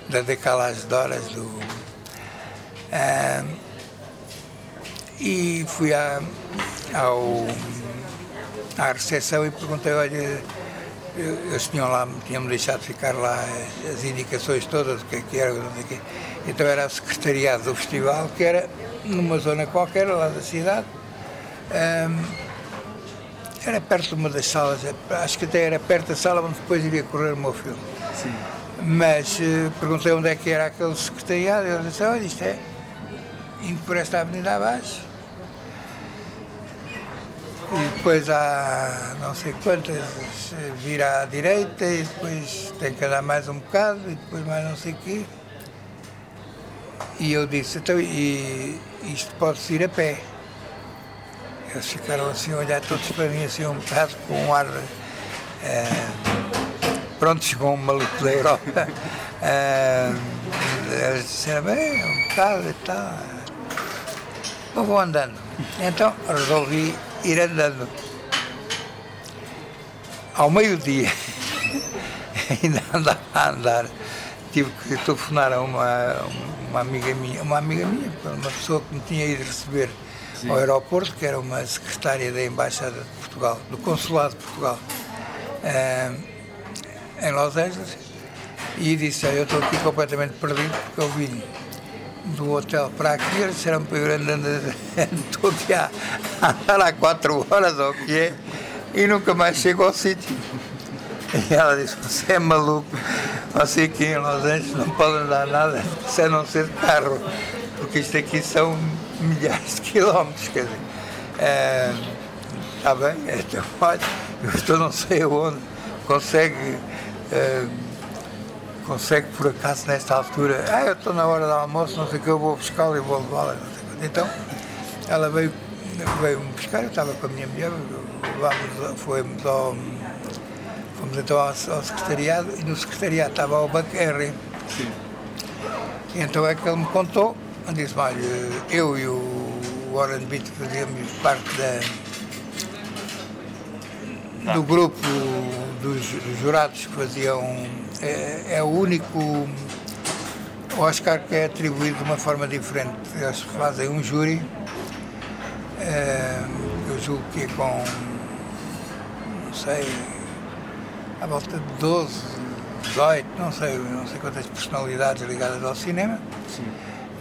da decalagem de horas do. ah, e fui à, ao, à recepção e perguntei, olha, eles tinham lá, tinham-me deixado ficar lá as, indicações todas do que é que era, não sei o quê. Então era o secretariado do festival, que era numa zona qualquer lá da cidade. Ahm, era perto de uma das salas, acho que até era perto da sala onde depois iria correr o meu filme. Sim. Mas eh, perguntei onde é que era aquele secretariado, ele disse, olha, isto é indo por esta avenida abaixo. E depois há não sei quantas, vira à direita e depois tem que andar mais um bocado e depois mais não sei o quê. E eu disse, então, e isto pode-se ir a pé. Eles ficaram assim a olhar todos para mim assim um bocado com um ar eh, pronto, chegou um maluco da Europa. Ah, eles disseram, bem, um bocado e tal. Eu vou andando. Então resolvi ir andando. Ao meio-dia, ainda andava a andar, tive que telefonar a uma, uma amiga minha, uma amiga minha, uma pessoa que me tinha ido receber ao aeroporto, que era uma secretária da Embaixada de Portugal, do Consulado de Portugal, ah, em Los Angeles, e disse, "Olha, eu estou aqui completamente perdido, porque eu vim do hotel para aqui, eles disseram para eu andando, estou aqui a a andar há quatro horas, ou o que é, e nunca mais chego ao sítio. E ela disse, você é maluco, você aqui em Los Angeles não pode andar nada se não ser de carro, porque isto aqui são milhares de quilómetros, quer dizer. Está é, bem, então, olha, eu estou não sei aonde, consegue, é, consegue por acaso nesta altura, ah, eu estou na hora do almoço, não sei o que, eu vou buscá-la e vou levá-la, Então, ela veio, veio me buscar, eu estava com a minha mulher, vamos, fomos ao Fomos então ao, ao secretariado e no secretariado estava o Banco R. Sim. Então é que ele me contou, disse olha, eu e o Warren Beat fazíamos parte da, do grupo dos, dos jurados que faziam. É, é, o único Oscar que é atribuído de uma forma diferente. Eles fazem um júri, é, eu julgo que é com. não sei à volta de 12, 18, não sei, não sei quantas personalidades ligadas ao cinema.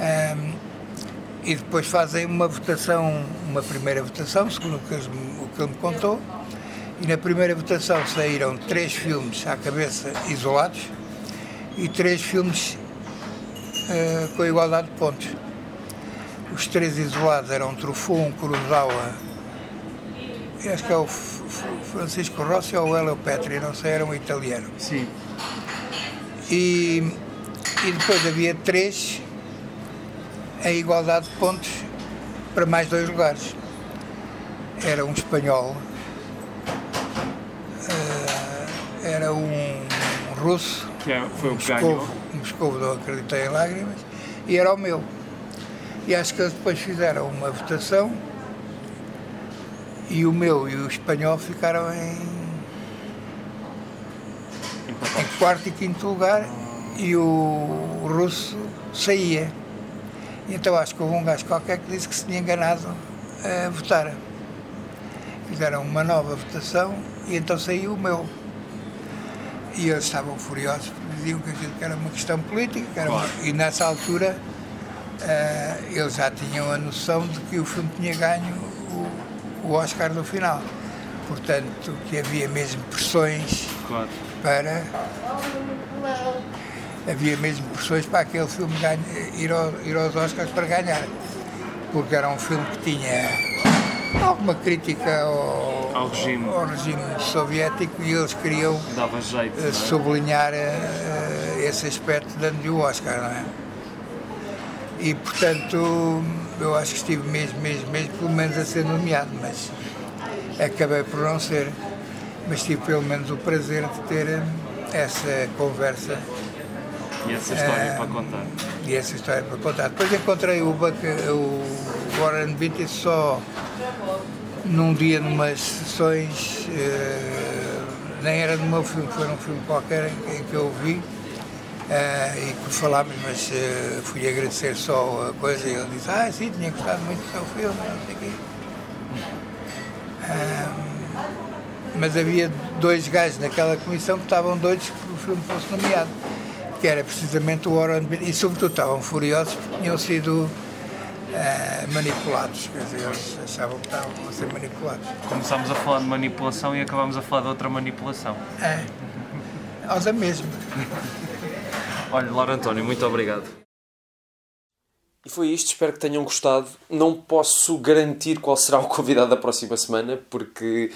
Um, e depois fazem uma votação, uma primeira votação, segundo o que, eles, o que ele me contou, e na primeira votação saíram três filmes à cabeça isolados e três filmes uh, com igualdade de pontos. Os três isolados eram Truffaut, um Kurosawa, acho que é o Francisco Rossi ou Elio Petri, não sei, era um italiano. Sim. E, e depois havia três em igualdade de pontos para mais dois lugares. Era um espanhol, uh, era um russo, que é, foi um, Moscovo, um Moscovo, não acreditei em lágrimas, e era o meu. E acho que eles depois fizeram uma votação e o meu e o espanhol ficaram em, em quarto e quinto lugar e o russo saía. Então acho que houve um gajo qualquer que disse que se tinha enganado a votar. Fizeram uma nova votação e então saiu o meu. E eles estavam furiosos, porque diziam que aquilo era uma questão política, claro. uma... e nessa altura uh, eles já tinham a noção de que o filme tinha ganho o Oscar no final. Portanto, que havia mesmo pressões claro. para. Havia mesmo pressões para aquele filme ganha, ir, ao, ir aos Oscars para ganhar. Porque era um filme que tinha alguma crítica ao, ao, regime. ao regime soviético e eles queriam jeito, uh, sublinhar uh, esse aspecto dando-lhe o Oscar, não é? E portanto eu acho que estive mesmo, mesmo, mesmo, pelo menos a ser nomeado, mas acabei por não ser. Mas tive pelo menos o prazer de ter eh, essa conversa. E essa história uh, para contar. E essa história para contar. Depois encontrei o, o Warren Beatty só num dia, numas sessões, uh, nem era do meu filme, foi num filme qualquer em, em que eu vi Uh, e que falámos, mas uh, fui agradecer só a coisa e ele disse, ah sim, tinha gostado muito do seu filme, não sei o quê. Mas havia dois gajos naquela comissão que estavam doidos que o filme fosse nomeado, que era precisamente o Warren Beatty, e sobretudo estavam furiosos porque tinham sido manipulados, quer dizer, eles achavam que estavam a ser manipulados. Começámos a falar de manipulação e acabámos a falar de outra manipulação. É, nós a mesma. Olha, Laura António, muito obrigado. E foi isto, espero que tenham gostado. Não posso garantir qual será o convidado da próxima semana, porque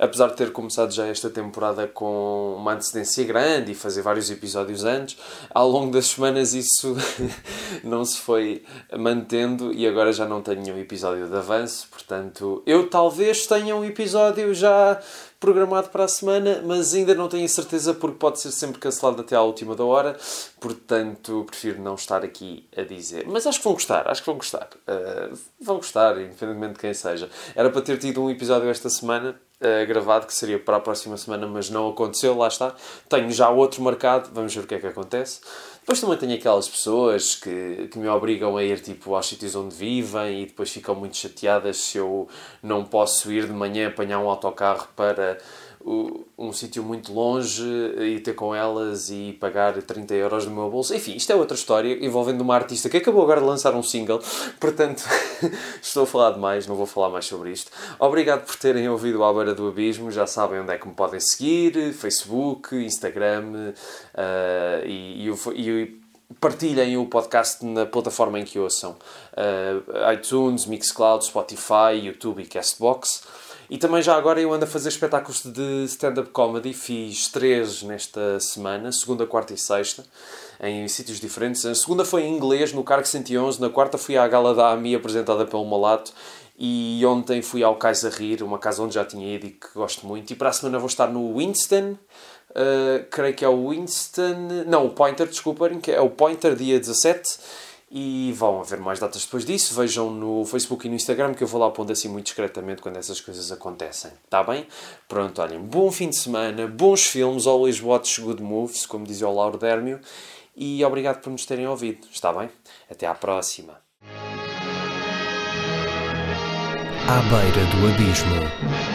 apesar de ter começado já esta temporada com uma antecedência grande e fazer vários episódios antes, ao longo das semanas isso não se foi mantendo e agora já não tenho um episódio de avanço, portanto, eu talvez tenha um episódio já programado para a semana, mas ainda não tenho certeza porque pode ser sempre cancelado até à última da hora, portanto prefiro não estar aqui a dizer. Mas acho que vão gostar, acho que vão gostar. Uh, vão gostar, independentemente de quem seja. Era para ter tido um episódio esta semana, uh, gravado, que seria para a próxima semana, mas não aconteceu, lá está. Tenho já outro marcado, vamos ver o que é que acontece. Depois também tenho aquelas pessoas que, que me obrigam a ir tipo, aos sítios onde vivem e depois ficam muito chateadas se eu não posso ir de manhã apanhar um autocarro para um sítio muito longe e ter com elas e pagar 30 euros no meu bolso. Enfim, isto é outra história envolvendo uma artista que acabou agora de lançar um single, portanto estou a falar demais, não vou falar mais sobre isto. Obrigado por terem ouvido À Beira do Abismo, já sabem onde é que me podem seguir, Facebook, Instagram uh, e, e, e partilhem o podcast na plataforma em que ouçam. Uh, iTunes, Mixcloud, Spotify, YouTube e Castbox. E também já agora eu ando a fazer espetáculos de stand-up comedy. Fiz três nesta semana, segunda, quarta e sexta, em sítios diferentes. A segunda foi em inglês, no Cargo 111. Na quarta fui à Gala da AMI, apresentada pelo Malato. E ontem fui ao Kaiser Rir, uma casa onde já tinha ido e que gosto muito. E para a semana vou estar no Winston, uh, creio que é o Winston... Não, o Pointer, desculpem, é o Pointer, dia 17 e vão haver mais datas depois disso. Vejam no Facebook e no Instagram que eu vou lá pondo assim muito discretamente quando essas coisas acontecem. Está bem? Pronto, olhem, bom fim de semana, bons filmes, always watch good movies, como dizia o Lauro Dérmio, e obrigado por nos terem ouvido. Está bem? Até à próxima. À beira do abismo.